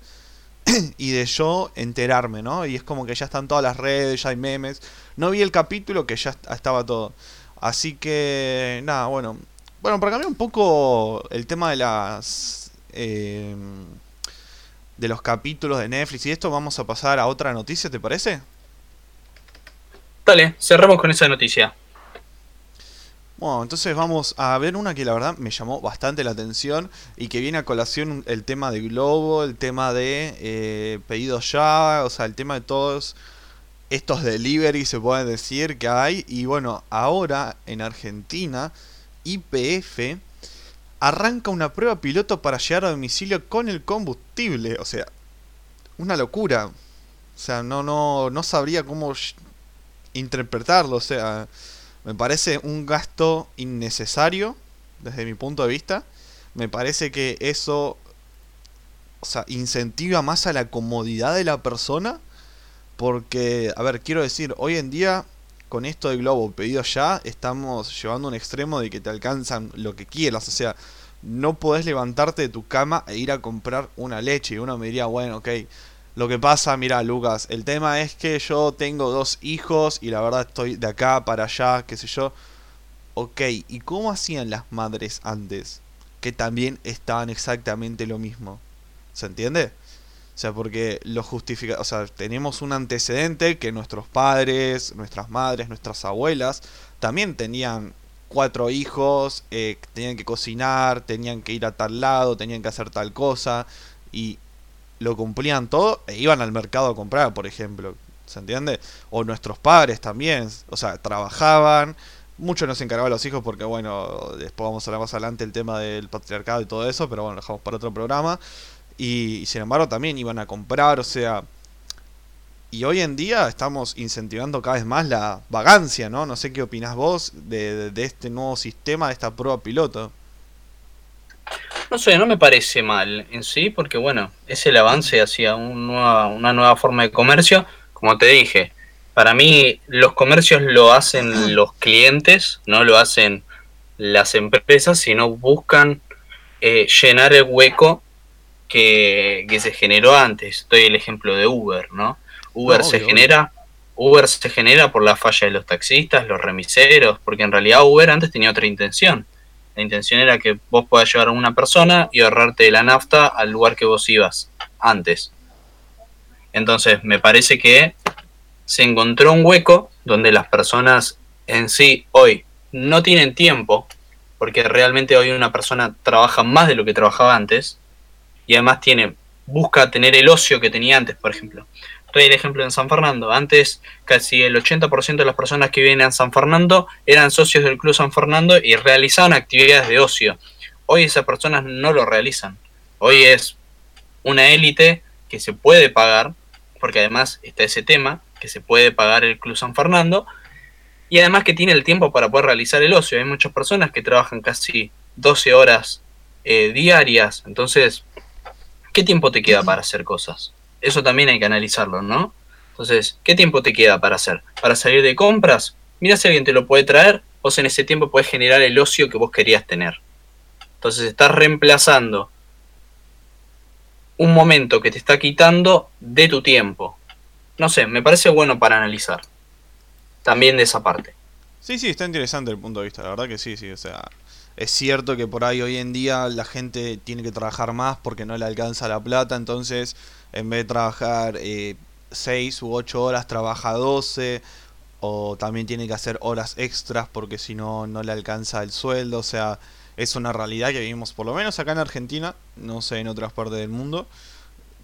y de yo enterarme, ¿no? Y es como que ya están todas las redes, ya hay memes. No vi el capítulo que ya estaba todo. Así que, nada, bueno. Bueno, para cambiar un poco el tema de las... Em, de los capítulos de Netflix y esto, vamos a pasar a otra noticia, ¿te parece? Dale, cerramos con esa noticia. Bueno, entonces vamos a ver una que la verdad me llamó bastante la atención y que viene a colación el tema de Globo, el tema de eh, pedidos ya, o sea, el tema de todos estos delivery se puede decir que hay. Y bueno, ahora en Argentina, IPF arranca una prueba piloto para llegar a domicilio con el combustible. O sea, una locura. O sea, no, no, no sabría cómo interpretarlo. O sea, me parece un gasto innecesario desde mi punto de vista. Me parece que eso incentiva más a la comodidad de la persona. Porque, a ver, quiero decir, hoy en día, con esto de Globo pedido ya, estamos llevando un extremo de que te alcanzan lo que quieras. O sea, no podés levantarte de tu cama e ir a comprar una leche. Y uno me diría, bueno, ok, lo que pasa, mira, Lucas, el tema es que yo tengo dos hijos y la verdad estoy de acá para allá, qué sé yo. Ok, ¿y cómo hacían las madres antes? Que también estaban exactamente lo mismo. ¿Se entiende? O sea, porque lo justifica, o sea, tenemos un antecedente que nuestros padres, nuestras madres, nuestras abuelas también tenían cuatro hijos, eh, tenían que cocinar, tenían que ir a tal lado, tenían que hacer tal cosa y lo cumplían todo e iban al mercado a comprar, por ejemplo. ¿Se entiende? O nuestros padres también, o sea, trabajaban, mucho nos encargaban los hijos porque, bueno, después vamos a hablar más adelante el tema del patriarcado y todo eso, pero bueno, lo dejamos para otro programa. Y, sin embargo también iban a comprar, o sea... Y hoy en día estamos incentivando cada vez más la vagancia, ¿no? No sé qué opinás vos de, de este nuevo sistema, de esta prueba piloto. No sé, no me parece mal en sí, porque bueno, es el avance hacia una nueva forma de comercio. Como te dije, para mí los comercios lo hacen los clientes, no lo hacen las empresas, sino buscan eh, llenar el hueco que, se generó antes. Doy el ejemplo de Uber, ¿no? Uber se genera, Uber se genera por la falla de los taxistas, los remiseros, porque en realidad Uber antes tenía otra intención la intención era que vos puedas llevar a una persona y ahorrarte la nafta al lugar que vos ibas antes. Entonces, me parece que se encontró un hueco donde las personas en sí hoy no tienen tiempo, porque realmente hoy una persona trabaja más de lo que trabajaba antes, y además tiene, busca tener el ocio que tenía antes, por ejemplo el ejemplo en San Fernando. Antes casi el 80% de las personas que viven en San Fernando eran socios del Club San Fernando y realizaban actividades de ocio. Hoy esas personas no lo realizan. Hoy es una élite que se puede pagar, porque además está ese tema, que se puede pagar el Club San Fernando, y además que tiene el tiempo para poder realizar el ocio. Hay muchas personas que trabajan casi 12 horas eh, diarias, entonces, ¿qué tiempo te queda para hacer cosas? Eso también hay que analizarlo, ¿no? Entonces, ¿qué tiempo te queda para hacer? ¿Para salir de compras? Mira si alguien te lo puede traer vos en ese tiempo podés generar el ocio que vos querías tener. Entonces estás reemplazando un momento que te está quitando de tu tiempo. No sé, me parece bueno para analizar. También de esa parte. Sí, sí, está interesante el punto de vista, la verdad que sí, sí, o sea, es cierto que por ahí hoy en día la gente tiene que trabajar más porque no le alcanza la plata, entonces en vez de trabajar eh, 6 u 8 horas, trabaja 12, o también tiene que hacer horas extras porque si no, no le alcanza el sueldo, o sea, es una realidad que vivimos por lo menos acá en Argentina, no sé en otras partes del mundo,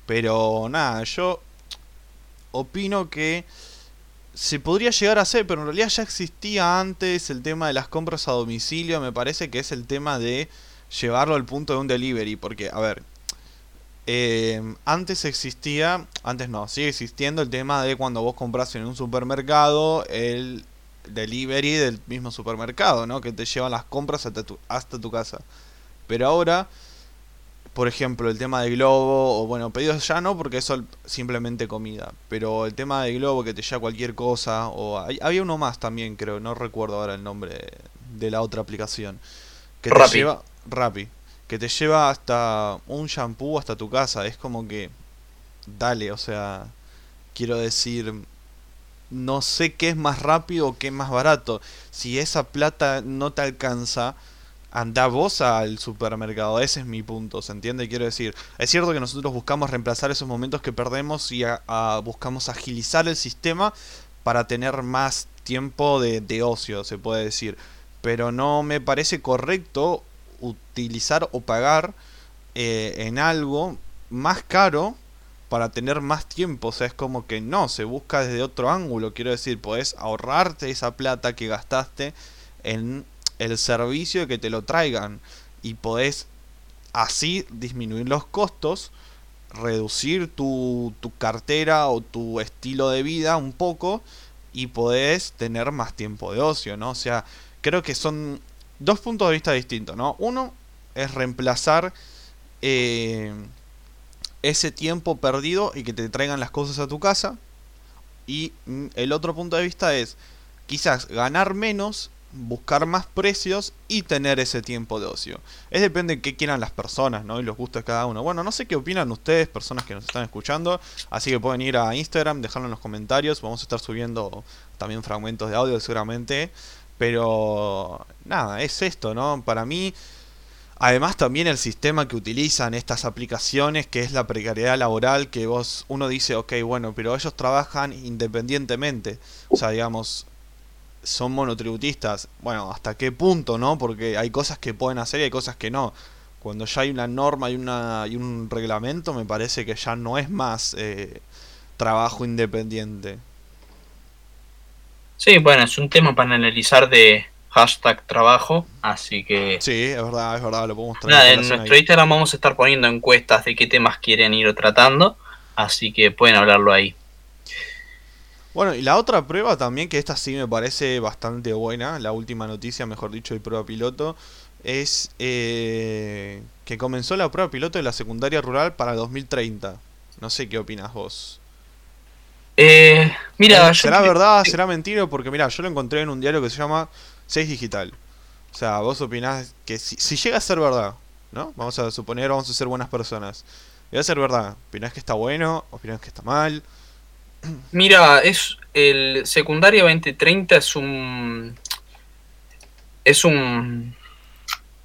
pero nada, yo opino que se podría llegar a hacer, pero en realidad ya existía antes el tema de las compras a domicilio, me parece que es el tema de llevarlo al punto de un delivery, porque, a ver, eh, antes existía, antes no, sigue existiendo el tema de cuando vos compras en un supermercado, el delivery del mismo supermercado, ¿no? Que te llevan las compras hasta tu, hasta tu casa. Pero ahora por ejemplo, el tema de Globo, o bueno, pedidos ya no, porque eso simplemente comida. Pero el tema de Globo que te lleva cualquier cosa, o había uno más también, creo, no recuerdo ahora el nombre de la otra aplicación. Que te lleva, Rappi, que te lleva hasta un shampoo hasta tu casa. Es como que, dale, o sea, quiero decir, no sé qué es más rápido o qué es más barato. Si esa plata no te alcanza anda vos al supermercado. Ese es mi punto, ¿se entiende? Quiero decir, es cierto que nosotros buscamos reemplazar esos momentos que perdemos y buscamos agilizar el sistema para tener más tiempo de, ocio, se puede decir. Pero no me parece correcto utilizar o pagar eh, en algo más caro para tener más tiempo. O sea, es como que no, se busca desde otro ángulo. Quiero decir, podés ahorrarte esa plata que gastaste en el servicio que te lo traigan y podés así disminuir los costos, reducir tu, tu cartera o tu estilo de vida un poco y podés tener más tiempo de ocio, ¿no? O sea, creo que son dos puntos de vista distintos, ¿no? Uno es reemplazar eh, ese tiempo perdido y que te traigan las cosas a tu casa. Y mm, el otro punto de vista es quizás ganar menos buscar más precios y tener ese tiempo de ocio. Es depende de qué quieran las personas, ¿no? Y los gustos de cada uno. Bueno, no sé qué opinan ustedes, personas que nos están escuchando, así que pueden ir a Instagram, dejarlo en los comentarios, vamos a estar subiendo también fragmentos de audio seguramente, pero nada, es esto, ¿no? Para mí Además también el sistema que utilizan estas aplicaciones, que es la precariedad laboral, que vos uno dice, ok, bueno, pero ellos trabajan independientemente. O sea, digamos, son monotributistas. Bueno, ¿hasta qué punto, no? Porque hay cosas que pueden hacer y hay cosas que no. Cuando ya hay una norma y, una, y un reglamento, me parece que ya no es más eh, trabajo independiente. Sí, bueno, es un tema para analizar de hashtag trabajo, así que... Sí, es verdad, es verdad, lo podemos traer. en nuestro Instagram vamos a estar poniendo encuestas de qué temas quieren ir tratando, así que pueden hablarlo ahí. Bueno, y la otra prueba también, que esta sí me parece bastante buena, la última noticia, mejor dicho, de prueba piloto, es eh, que comenzó la prueba piloto de la secundaria rural para 2030. No sé qué opinas vos. Eh, mira, eh, ¿será verdad? ¿Será mentira? Porque mira, yo lo encontré en un diario que se llama 6 Digital. O sea, vos opinás que si, si llega a ser verdad, ¿no? Vamos a suponer, vamos a ser buenas personas. Llega a ser verdad. ¿Opinás que está bueno? ¿Opinás que está mal? Mira, es el secundario 2030 es un es un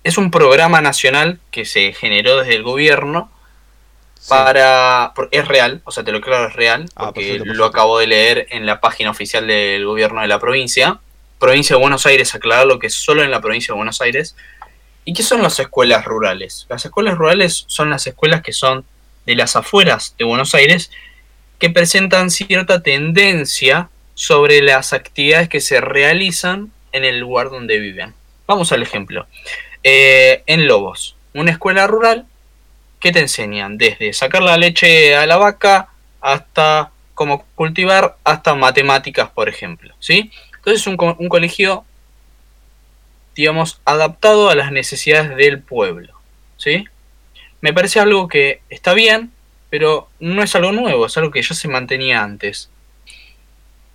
es un programa nacional que se generó desde el gobierno para es real, o sea, te lo claro es real, ah, porque lo acabo de leer en la página oficial del gobierno de la provincia. Provincia de Buenos Aires, aclarar lo que es solo en la provincia de Buenos Aires. ¿Y qué son las escuelas rurales? Las escuelas rurales son las escuelas que son de las afueras de Buenos Aires que presentan cierta tendencia sobre las actividades que se realizan en el lugar donde viven. Vamos al ejemplo. Eh, en Lobos, una escuela rural que te enseñan desde sacar la leche a la vaca hasta cómo cultivar, hasta matemáticas, por ejemplo. ¿sí? Entonces es un, colegio, digamos, adaptado a las necesidades del pueblo. ¿sí? Me parece algo que está bien, pero no es algo nuevo, es algo que ya se mantenía antes.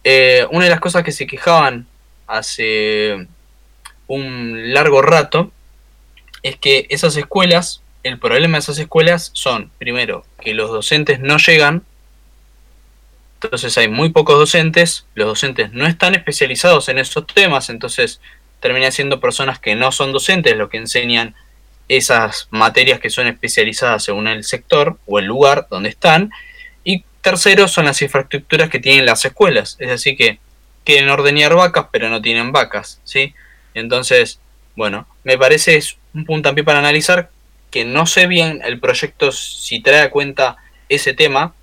Eh, una de las cosas que se quejaban hace un largo rato, es que esas escuelas, el problema de esas escuelas son, primero, que los docentes no llegan, entonces hay muy pocos docentes, los docentes no están especializados en esos temas, entonces terminan siendo personas que no son docentes lo que enseñan esas materias que son especializadas según el sector o el lugar donde están. Y tercero son las infraestructuras que tienen las escuelas, es decir, que quieren ordeñar vacas pero no tienen vacas, ¿sí? Entonces, bueno, me parece es un puntapié para analizar que no sé bien el proyecto si trae a cuenta ese tema,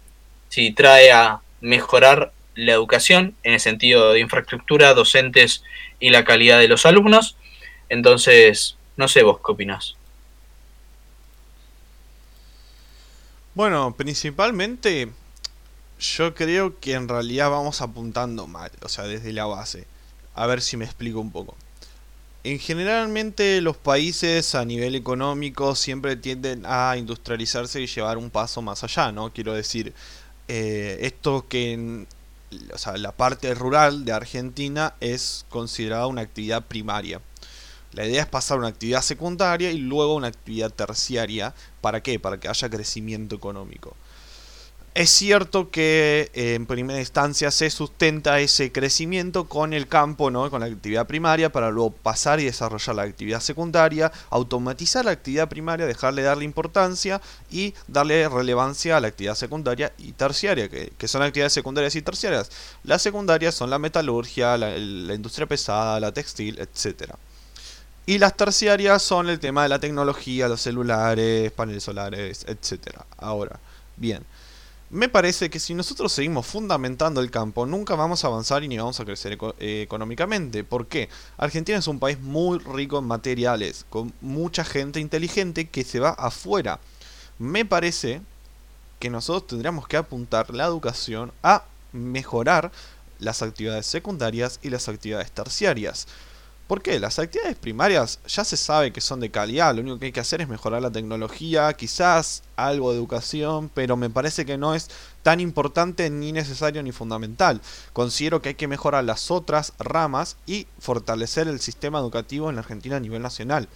si trae a mejorar la educación en el sentido de infraestructura, docentes y la calidad de los alumnos. Entonces, no sé vos qué opinás. Bueno, principalmente yo creo que en realidad vamos apuntando mal, o sea, desde la base. A ver si me explico un poco. En generalmente los países a nivel económico siempre tienden a industrializarse y llevar un paso más allá, ¿no? Quiero decir, eh, esto que en o sea, la parte rural de Argentina es considerada una actividad primaria. La idea es pasar a una actividad secundaria y luego una actividad terciaria. ¿Para qué? Para que haya crecimiento económico. Es cierto que eh, en primera instancia se sustenta ese crecimiento con el campo, ¿no? con la actividad primaria, para luego pasar y desarrollar la actividad secundaria, automatizar la actividad primaria, dejarle darle importancia y darle relevancia a la actividad secundaria y terciaria, que, son actividades secundarias y terciarias. Las secundarias son la metalurgia, la, la industria pesada, la textil, etc. Y las terciarias son el tema de la tecnología, los celulares, paneles solares, etc. Ahora, bien. Me parece que si nosotros seguimos fundamentando el campo, nunca vamos a avanzar y ni vamos a crecer eh, económicamente. ¿Por qué? Argentina es un país muy rico en materiales, con mucha gente inteligente que se va afuera. Me parece que nosotros tendríamos que apuntar la educación a mejorar las actividades secundarias y las actividades terciarias. ¿Por qué? Las actividades primarias ya se sabe que son de calidad, lo único que hay que hacer es mejorar la tecnología, quizás algo de educación, pero me parece que no es tan importante ni necesario ni fundamental. Considero que hay que mejorar las otras ramas y fortalecer el sistema educativo en la Argentina a nivel nacional.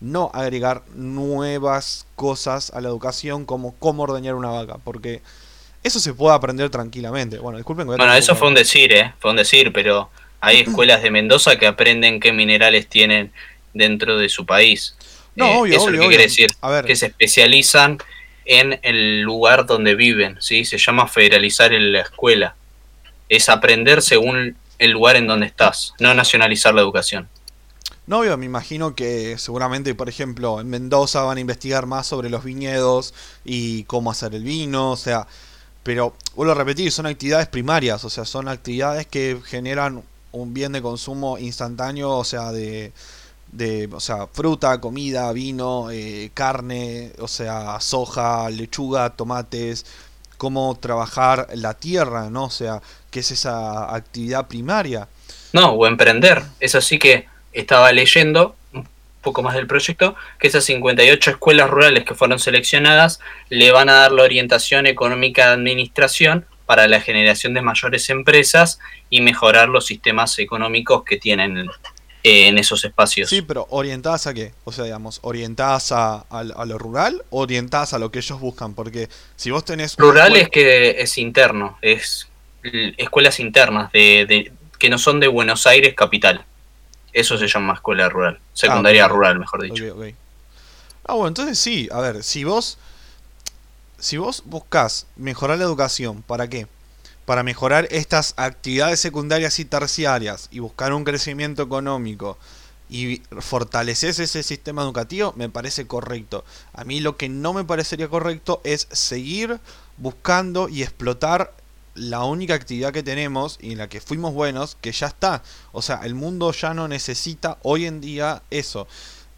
No agregar nuevas cosas a la educación como cómo ordeñar una vaca, porque eso se puede aprender tranquilamente. Bueno, disculpen. Bueno, eso fue un decir, ¿eh? Fue un decir, pero hay escuelas de Mendoza que aprenden qué minerales tienen dentro de su país. No, eh, obvio, eso es lo que quiere decir, que se especializan en el lugar donde viven, ¿sí? Se llama federalizar en la escuela. Es aprender según el lugar en donde estás, no nacionalizar la educación. No, obvio, me imagino que seguramente, por ejemplo, en Mendoza van a investigar más sobre los viñedos y cómo hacer el vino, o sea, pero vuelvo a repetir, son actividades primarias, o sea, son actividades que generan un bien de consumo instantáneo, o sea, de, de o sea, fruta, comida, vino, eh, carne, o sea, soja, lechuga, tomates, cómo trabajar la tierra, ¿no? O sea, qué es esa actividad primaria. No, o emprender. Eso sí que estaba leyendo un poco más del proyecto, que esas 58 escuelas rurales que fueron seleccionadas le van a dar la orientación económica de administración para la generación de mayores empresas y mejorar los sistemas económicos que tienen eh, en esos espacios. Sí, pero orientadas a qué? O sea, digamos, orientadas a, lo rural, orientadas a lo que ellos buscan, porque si vos tenés... Rural es que es interno, es escuelas internas de, que no son de Buenos Aires capital. Eso se llama escuela rural, secundaria ah, rural, mejor dicho. Ah, bueno, entonces sí, a ver, si vos si vos buscas mejorar la educación, ¿para qué? Para mejorar estas actividades secundarias y terciarias y buscar un crecimiento económico y fortaleces ese sistema educativo, me parece correcto. A mí lo que no me parecería correcto es seguir buscando y explotar la única actividad que tenemos y en la que fuimos buenos, que ya está. O sea, el mundo ya no necesita hoy en día eso.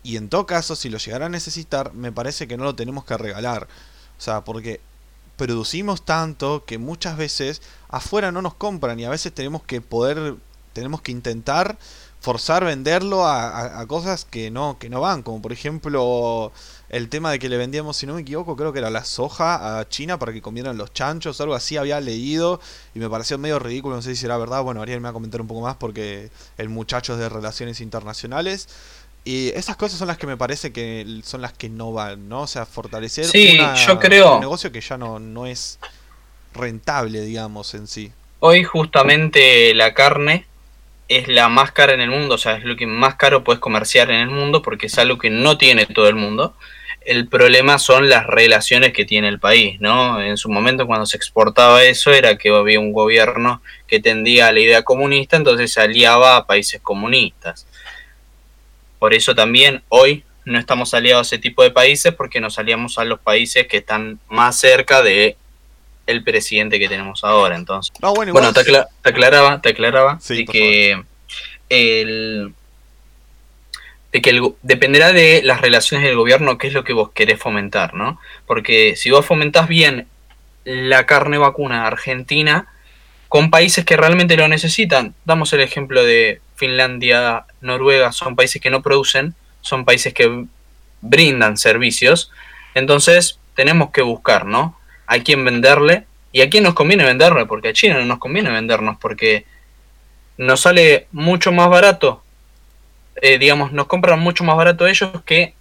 Y en todo caso, si lo llegara a necesitar, me parece que no lo tenemos que regalar. O sea, porque producimos tanto que muchas veces afuera no nos compran y a veces tenemos que poder, tenemos que intentar forzar venderlo a, cosas que no, que no van, como por ejemplo el tema de que le vendíamos, si no me equivoco, creo que era la soja a China para que comieran los chanchos, algo así había leído y me pareció medio ridículo, no sé si era verdad, bueno, Ariel me va a comentar un poco más porque el muchacho es de relaciones internacionales. Y esas cosas son las que me parece que son las que no van, ¿no? O sea, fortalecer sí, yo creo... un negocio que ya no, no es rentable, digamos, en sí. Hoy justamente la carne es la más cara en el mundo, o sea, es lo que más caro puedes comerciar en el mundo porque es algo que no tiene todo el mundo el problema son las relaciones que tiene el país, ¿no? En su momento cuando se exportaba eso era que había un gobierno que tendía a la idea comunista, entonces se aliaba a países comunistas. Por eso también hoy no estamos aliados a ese tipo de países porque nos aliamos a los países que están más cerca de el presidente que tenemos ahora. Entonces, bueno, te, aclaraba, te aclaraba de que el de que dependerá de las relaciones del gobierno qué es lo que vos querés fomentar, ¿no? Porque si vos fomentás bien la carne vacuna argentina con países que realmente lo necesitan, damos el ejemplo de Finlandia, Noruega, son países que no producen, son países que brindan servicios, entonces tenemos que buscar, ¿no? A quién venderle y a quién nos conviene venderle, porque a China no nos conviene vendernos, porque nos sale mucho más barato eh, digamos, nos compran mucho más barato ellos que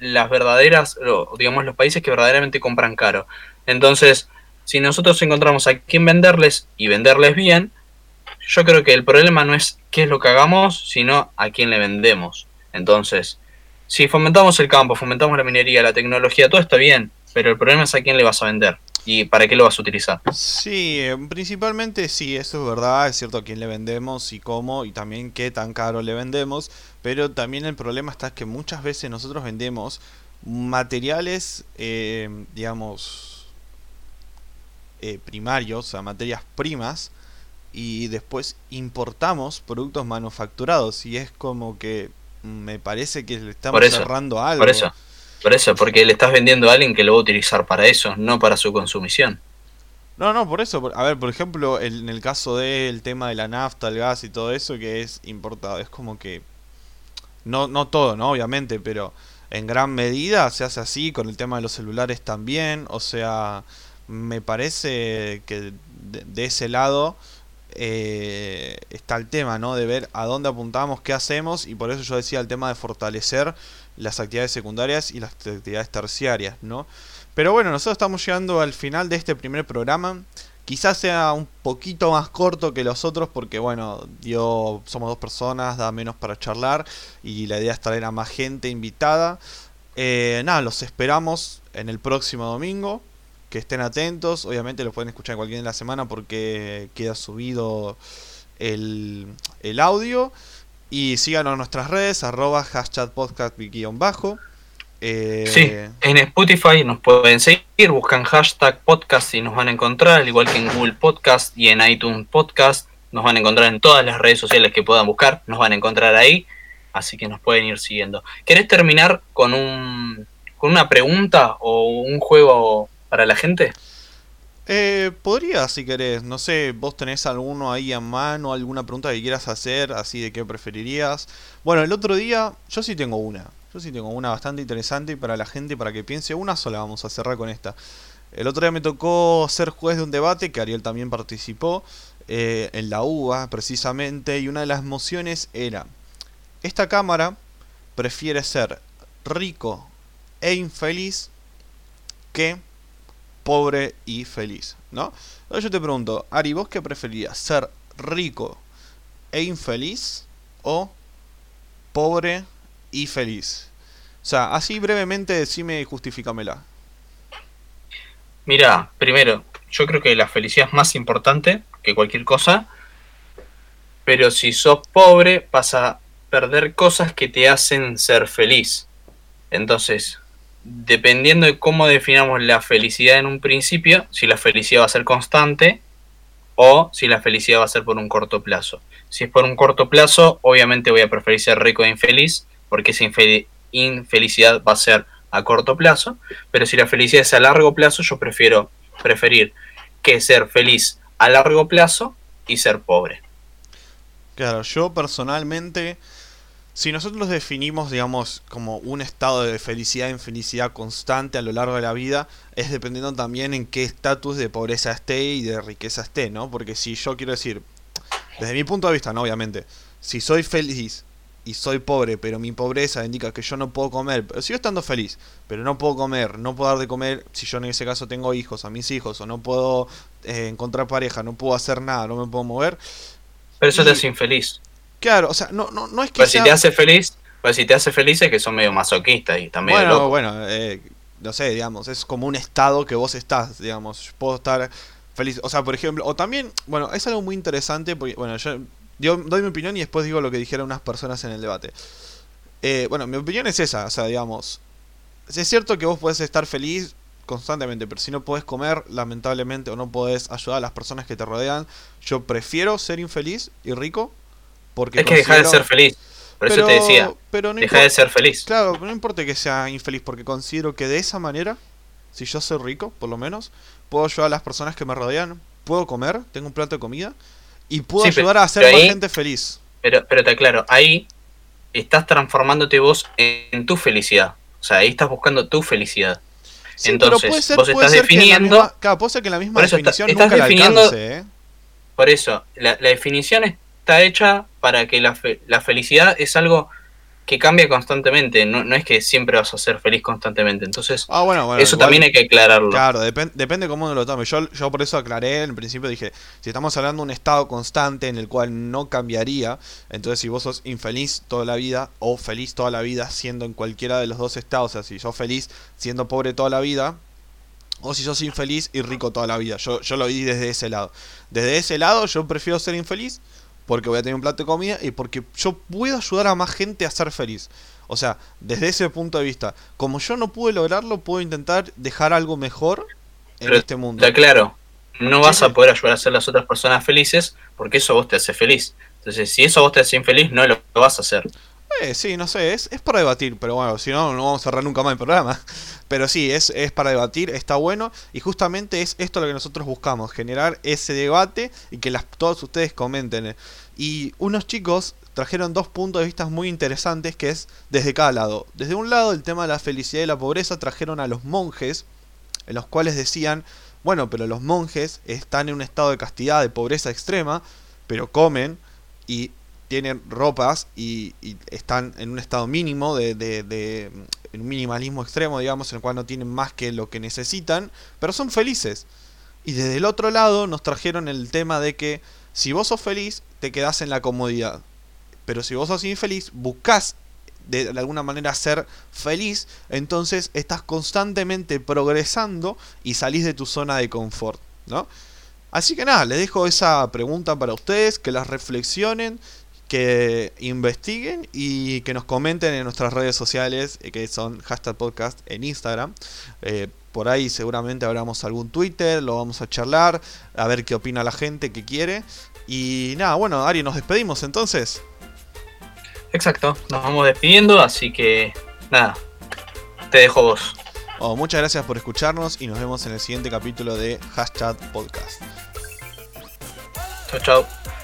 las verdaderas, digamos, los países que verdaderamente compran caro. Entonces, si nosotros encontramos a quién venderles y venderles bien, yo creo que el problema no es qué es lo que hagamos, sino a quién le vendemos. Entonces, si fomentamos el campo, fomentamos la minería, la tecnología, todo está bien, pero el problema es a quién le vas a vender. ¿Y para qué lo vas a utilizar? Sí, eh, principalmente sí, eso es verdad, es cierto a quién le vendemos y cómo y también qué tan caro le vendemos, pero también el problema está que muchas veces nosotros vendemos materiales, eh, digamos, eh, primarios, o sea, materias primas, y después importamos productos manufacturados y es como que me parece que le estamos cerrando algo. Por eso. Por eso, porque le estás vendiendo a alguien que lo va a utilizar para eso, no para su consumición. No, no, por eso. A ver, por ejemplo, en el caso del tema de la nafta, el gas y todo eso que es importado, es como que... No, no todo, ¿no? Obviamente, pero en gran medida se hace así, con el tema de los celulares también. O sea, me parece que de, ese lado eh, está el tema, ¿no? De ver a dónde apuntamos, qué hacemos, y por eso yo decía el tema de fortalecer las actividades secundarias y las actividades terciarias, ¿no? Pero bueno, nosotros estamos llegando al final de este primer programa. Quizás sea un poquito más corto que los otros porque bueno, yo somos dos personas, da menos para charlar y la idea es traer a más gente invitada. Eh, nada, los esperamos en el próximo domingo. Que estén atentos, obviamente lo pueden escuchar en cualquier día de la semana porque queda subido el, el audio. Y síganos en nuestras redes, arroba hashtag podcast bajo. Eh, sí, en Spotify nos pueden seguir, buscan hashtag podcast y nos van a encontrar, al igual que en Google Podcast y en iTunes Podcast. Nos van a encontrar en todas las redes sociales que puedan buscar, nos van a encontrar ahí, así que nos pueden ir siguiendo. ¿Querés terminar con, un, con una pregunta o un juego para la gente? Eh, podría, si querés. No sé, vos tenés alguno ahí a mano, alguna pregunta que quieras hacer, así de qué preferirías. Bueno, el otro día, yo sí tengo una. Yo sí tengo una bastante interesante para la gente, para que piense. Una sola, vamos a cerrar con esta. El otro día me tocó ser juez de un debate, que Ariel también participó, eh, en la UBA precisamente, y una de las mociones era, esta Cámara prefiere ser rico e infeliz que pobre y feliz, ¿no? Entonces yo te pregunto, Ari, ¿vos qué preferías? ¿Ser rico e infeliz o pobre y feliz? O sea, así brevemente decime y justifícamela. Mira, primero, yo creo que la felicidad es más importante que cualquier cosa, pero si sos pobre vas a perder cosas que te hacen ser feliz. Entonces, dependiendo de cómo definamos la felicidad en un principio, si la felicidad va a ser constante o si la felicidad va a ser por un corto plazo. Si es por un corto plazo, obviamente voy a preferir ser rico e infeliz, porque esa infelicidad va a ser a corto plazo, pero si la felicidad es a largo plazo, yo prefiero preferir que ser feliz a largo plazo y ser pobre. Claro, yo personalmente si nosotros definimos, digamos, como un estado de felicidad e infelicidad constante a lo largo de la vida, es dependiendo también en qué estatus de pobreza esté y de riqueza esté, ¿no? Porque si yo quiero decir, desde mi punto de vista, ¿no? Obviamente, si soy feliz y soy pobre, pero mi pobreza indica que yo no puedo comer, pero sigo estando feliz, pero no puedo comer, no puedo dar de comer, si yo en ese caso tengo hijos, a mis hijos, o no puedo eh, encontrar pareja, no puedo hacer nada, no me puedo mover. Pero eso te hace infeliz. Claro, o sea, no, no, no es que. Pues si te hace feliz, pues si te hace feliz es que son medio masoquistas y también. Bueno, bueno, eh, no sé, digamos, es como un estado que vos estás, digamos. puedo estar feliz. O sea, por ejemplo, o también, bueno, es algo muy interesante porque, bueno, yo, doy mi opinión y después digo lo que dijeron unas personas en el debate. Eh, bueno, mi opinión es esa, o sea, digamos, es cierto que vos podés estar feliz constantemente, pero si no podés comer, lamentablemente, o no podés ayudar a las personas que te rodean, yo prefiero ser infeliz y rico es que deja de ser feliz. Por eso te decía. Pero deja de ser feliz. Claro, no importa que sea infeliz, porque considero que de esa manera, si yo soy rico, por lo menos, puedo ayudar a las personas que me rodean, puedo comer, tengo un plato de comida, y puedo ayudar a hacer más gente feliz. Pero, pero te aclaro, ahí estás transformándote vos en tu felicidad. O sea, ahí estás buscando tu felicidad. Entonces, vos estás definiendo. claro, puede ser que la misma definición estás definiendo, ¿eh? Por eso, la, la definición es está hecha para que la, la felicidad es algo que cambia constantemente, no, no, es que siempre vas a ser feliz constantemente. Entonces, ah, bueno, eso también hay que aclararlo. Claro, depende cómo uno lo tome. Yo, yo por eso aclaré, en principio dije, si estamos hablando de un estado constante en el cual no cambiaría, entonces si vos sos infeliz toda la vida o feliz toda la vida siendo en cualquiera de los dos estados, o sea, si sos feliz siendo pobre toda la vida, o si sos infeliz y rico toda la vida. Yo, yo lo vi desde ese lado. Desde ese lado yo prefiero ser infeliz porque voy a tener un plato de comida y porque yo puedo ayudar a más gente a ser feliz. O sea, desde ese punto de vista, como yo no pude lograrlo, puedo intentar dejar algo mejor en este mundo. Está claro, no vas a poder ayudar a hacer las otras personas felices porque eso vos te hace feliz. Entonces, si eso vos te hace infeliz, no lo vas a hacer. Sí, no sé, es, es para debatir, pero bueno, si no, no vamos a cerrar nunca más el programa. Pero sí, es, es para debatir, está bueno, y justamente es esto lo que nosotros buscamos, generar ese debate y que las, todos ustedes comenten. Y unos chicos trajeron dos puntos de vista muy interesantes, que es desde cada lado. Desde un lado, el tema de la felicidad y la pobreza, trajeron a los monjes, en los cuales decían, bueno, pero los monjes están en un estado de castidad, de pobreza extrema, pero comen y tienen ropas y, están en un estado mínimo de, de, un minimalismo extremo, digamos, en el cual no tienen más que lo que necesitan, pero son felices. Y desde el otro lado nos trajeron el tema de que si vos sos feliz, te quedás en la comodidad. Pero si vos sos infeliz, buscas de, de alguna manera ser feliz, entonces estás constantemente progresando y salís de tu zona de confort, ¿no? Así que nada, les dejo esa pregunta para ustedes, que las reflexionen que investiguen y que nos comenten en nuestras redes sociales, eh, que son hashtag podcast en Instagram. Eh, por ahí seguramente hablamos algún Twitter, lo vamos a charlar, a ver qué opina la gente, qué quiere. Y nada, bueno, Ari, nos despedimos entonces. Exacto, nos vamos despidiendo, así que nada, te dejo vos. Oh, muchas gracias por escucharnos y nos vemos en el siguiente capítulo de Hashtag Podcast. Chao, chao.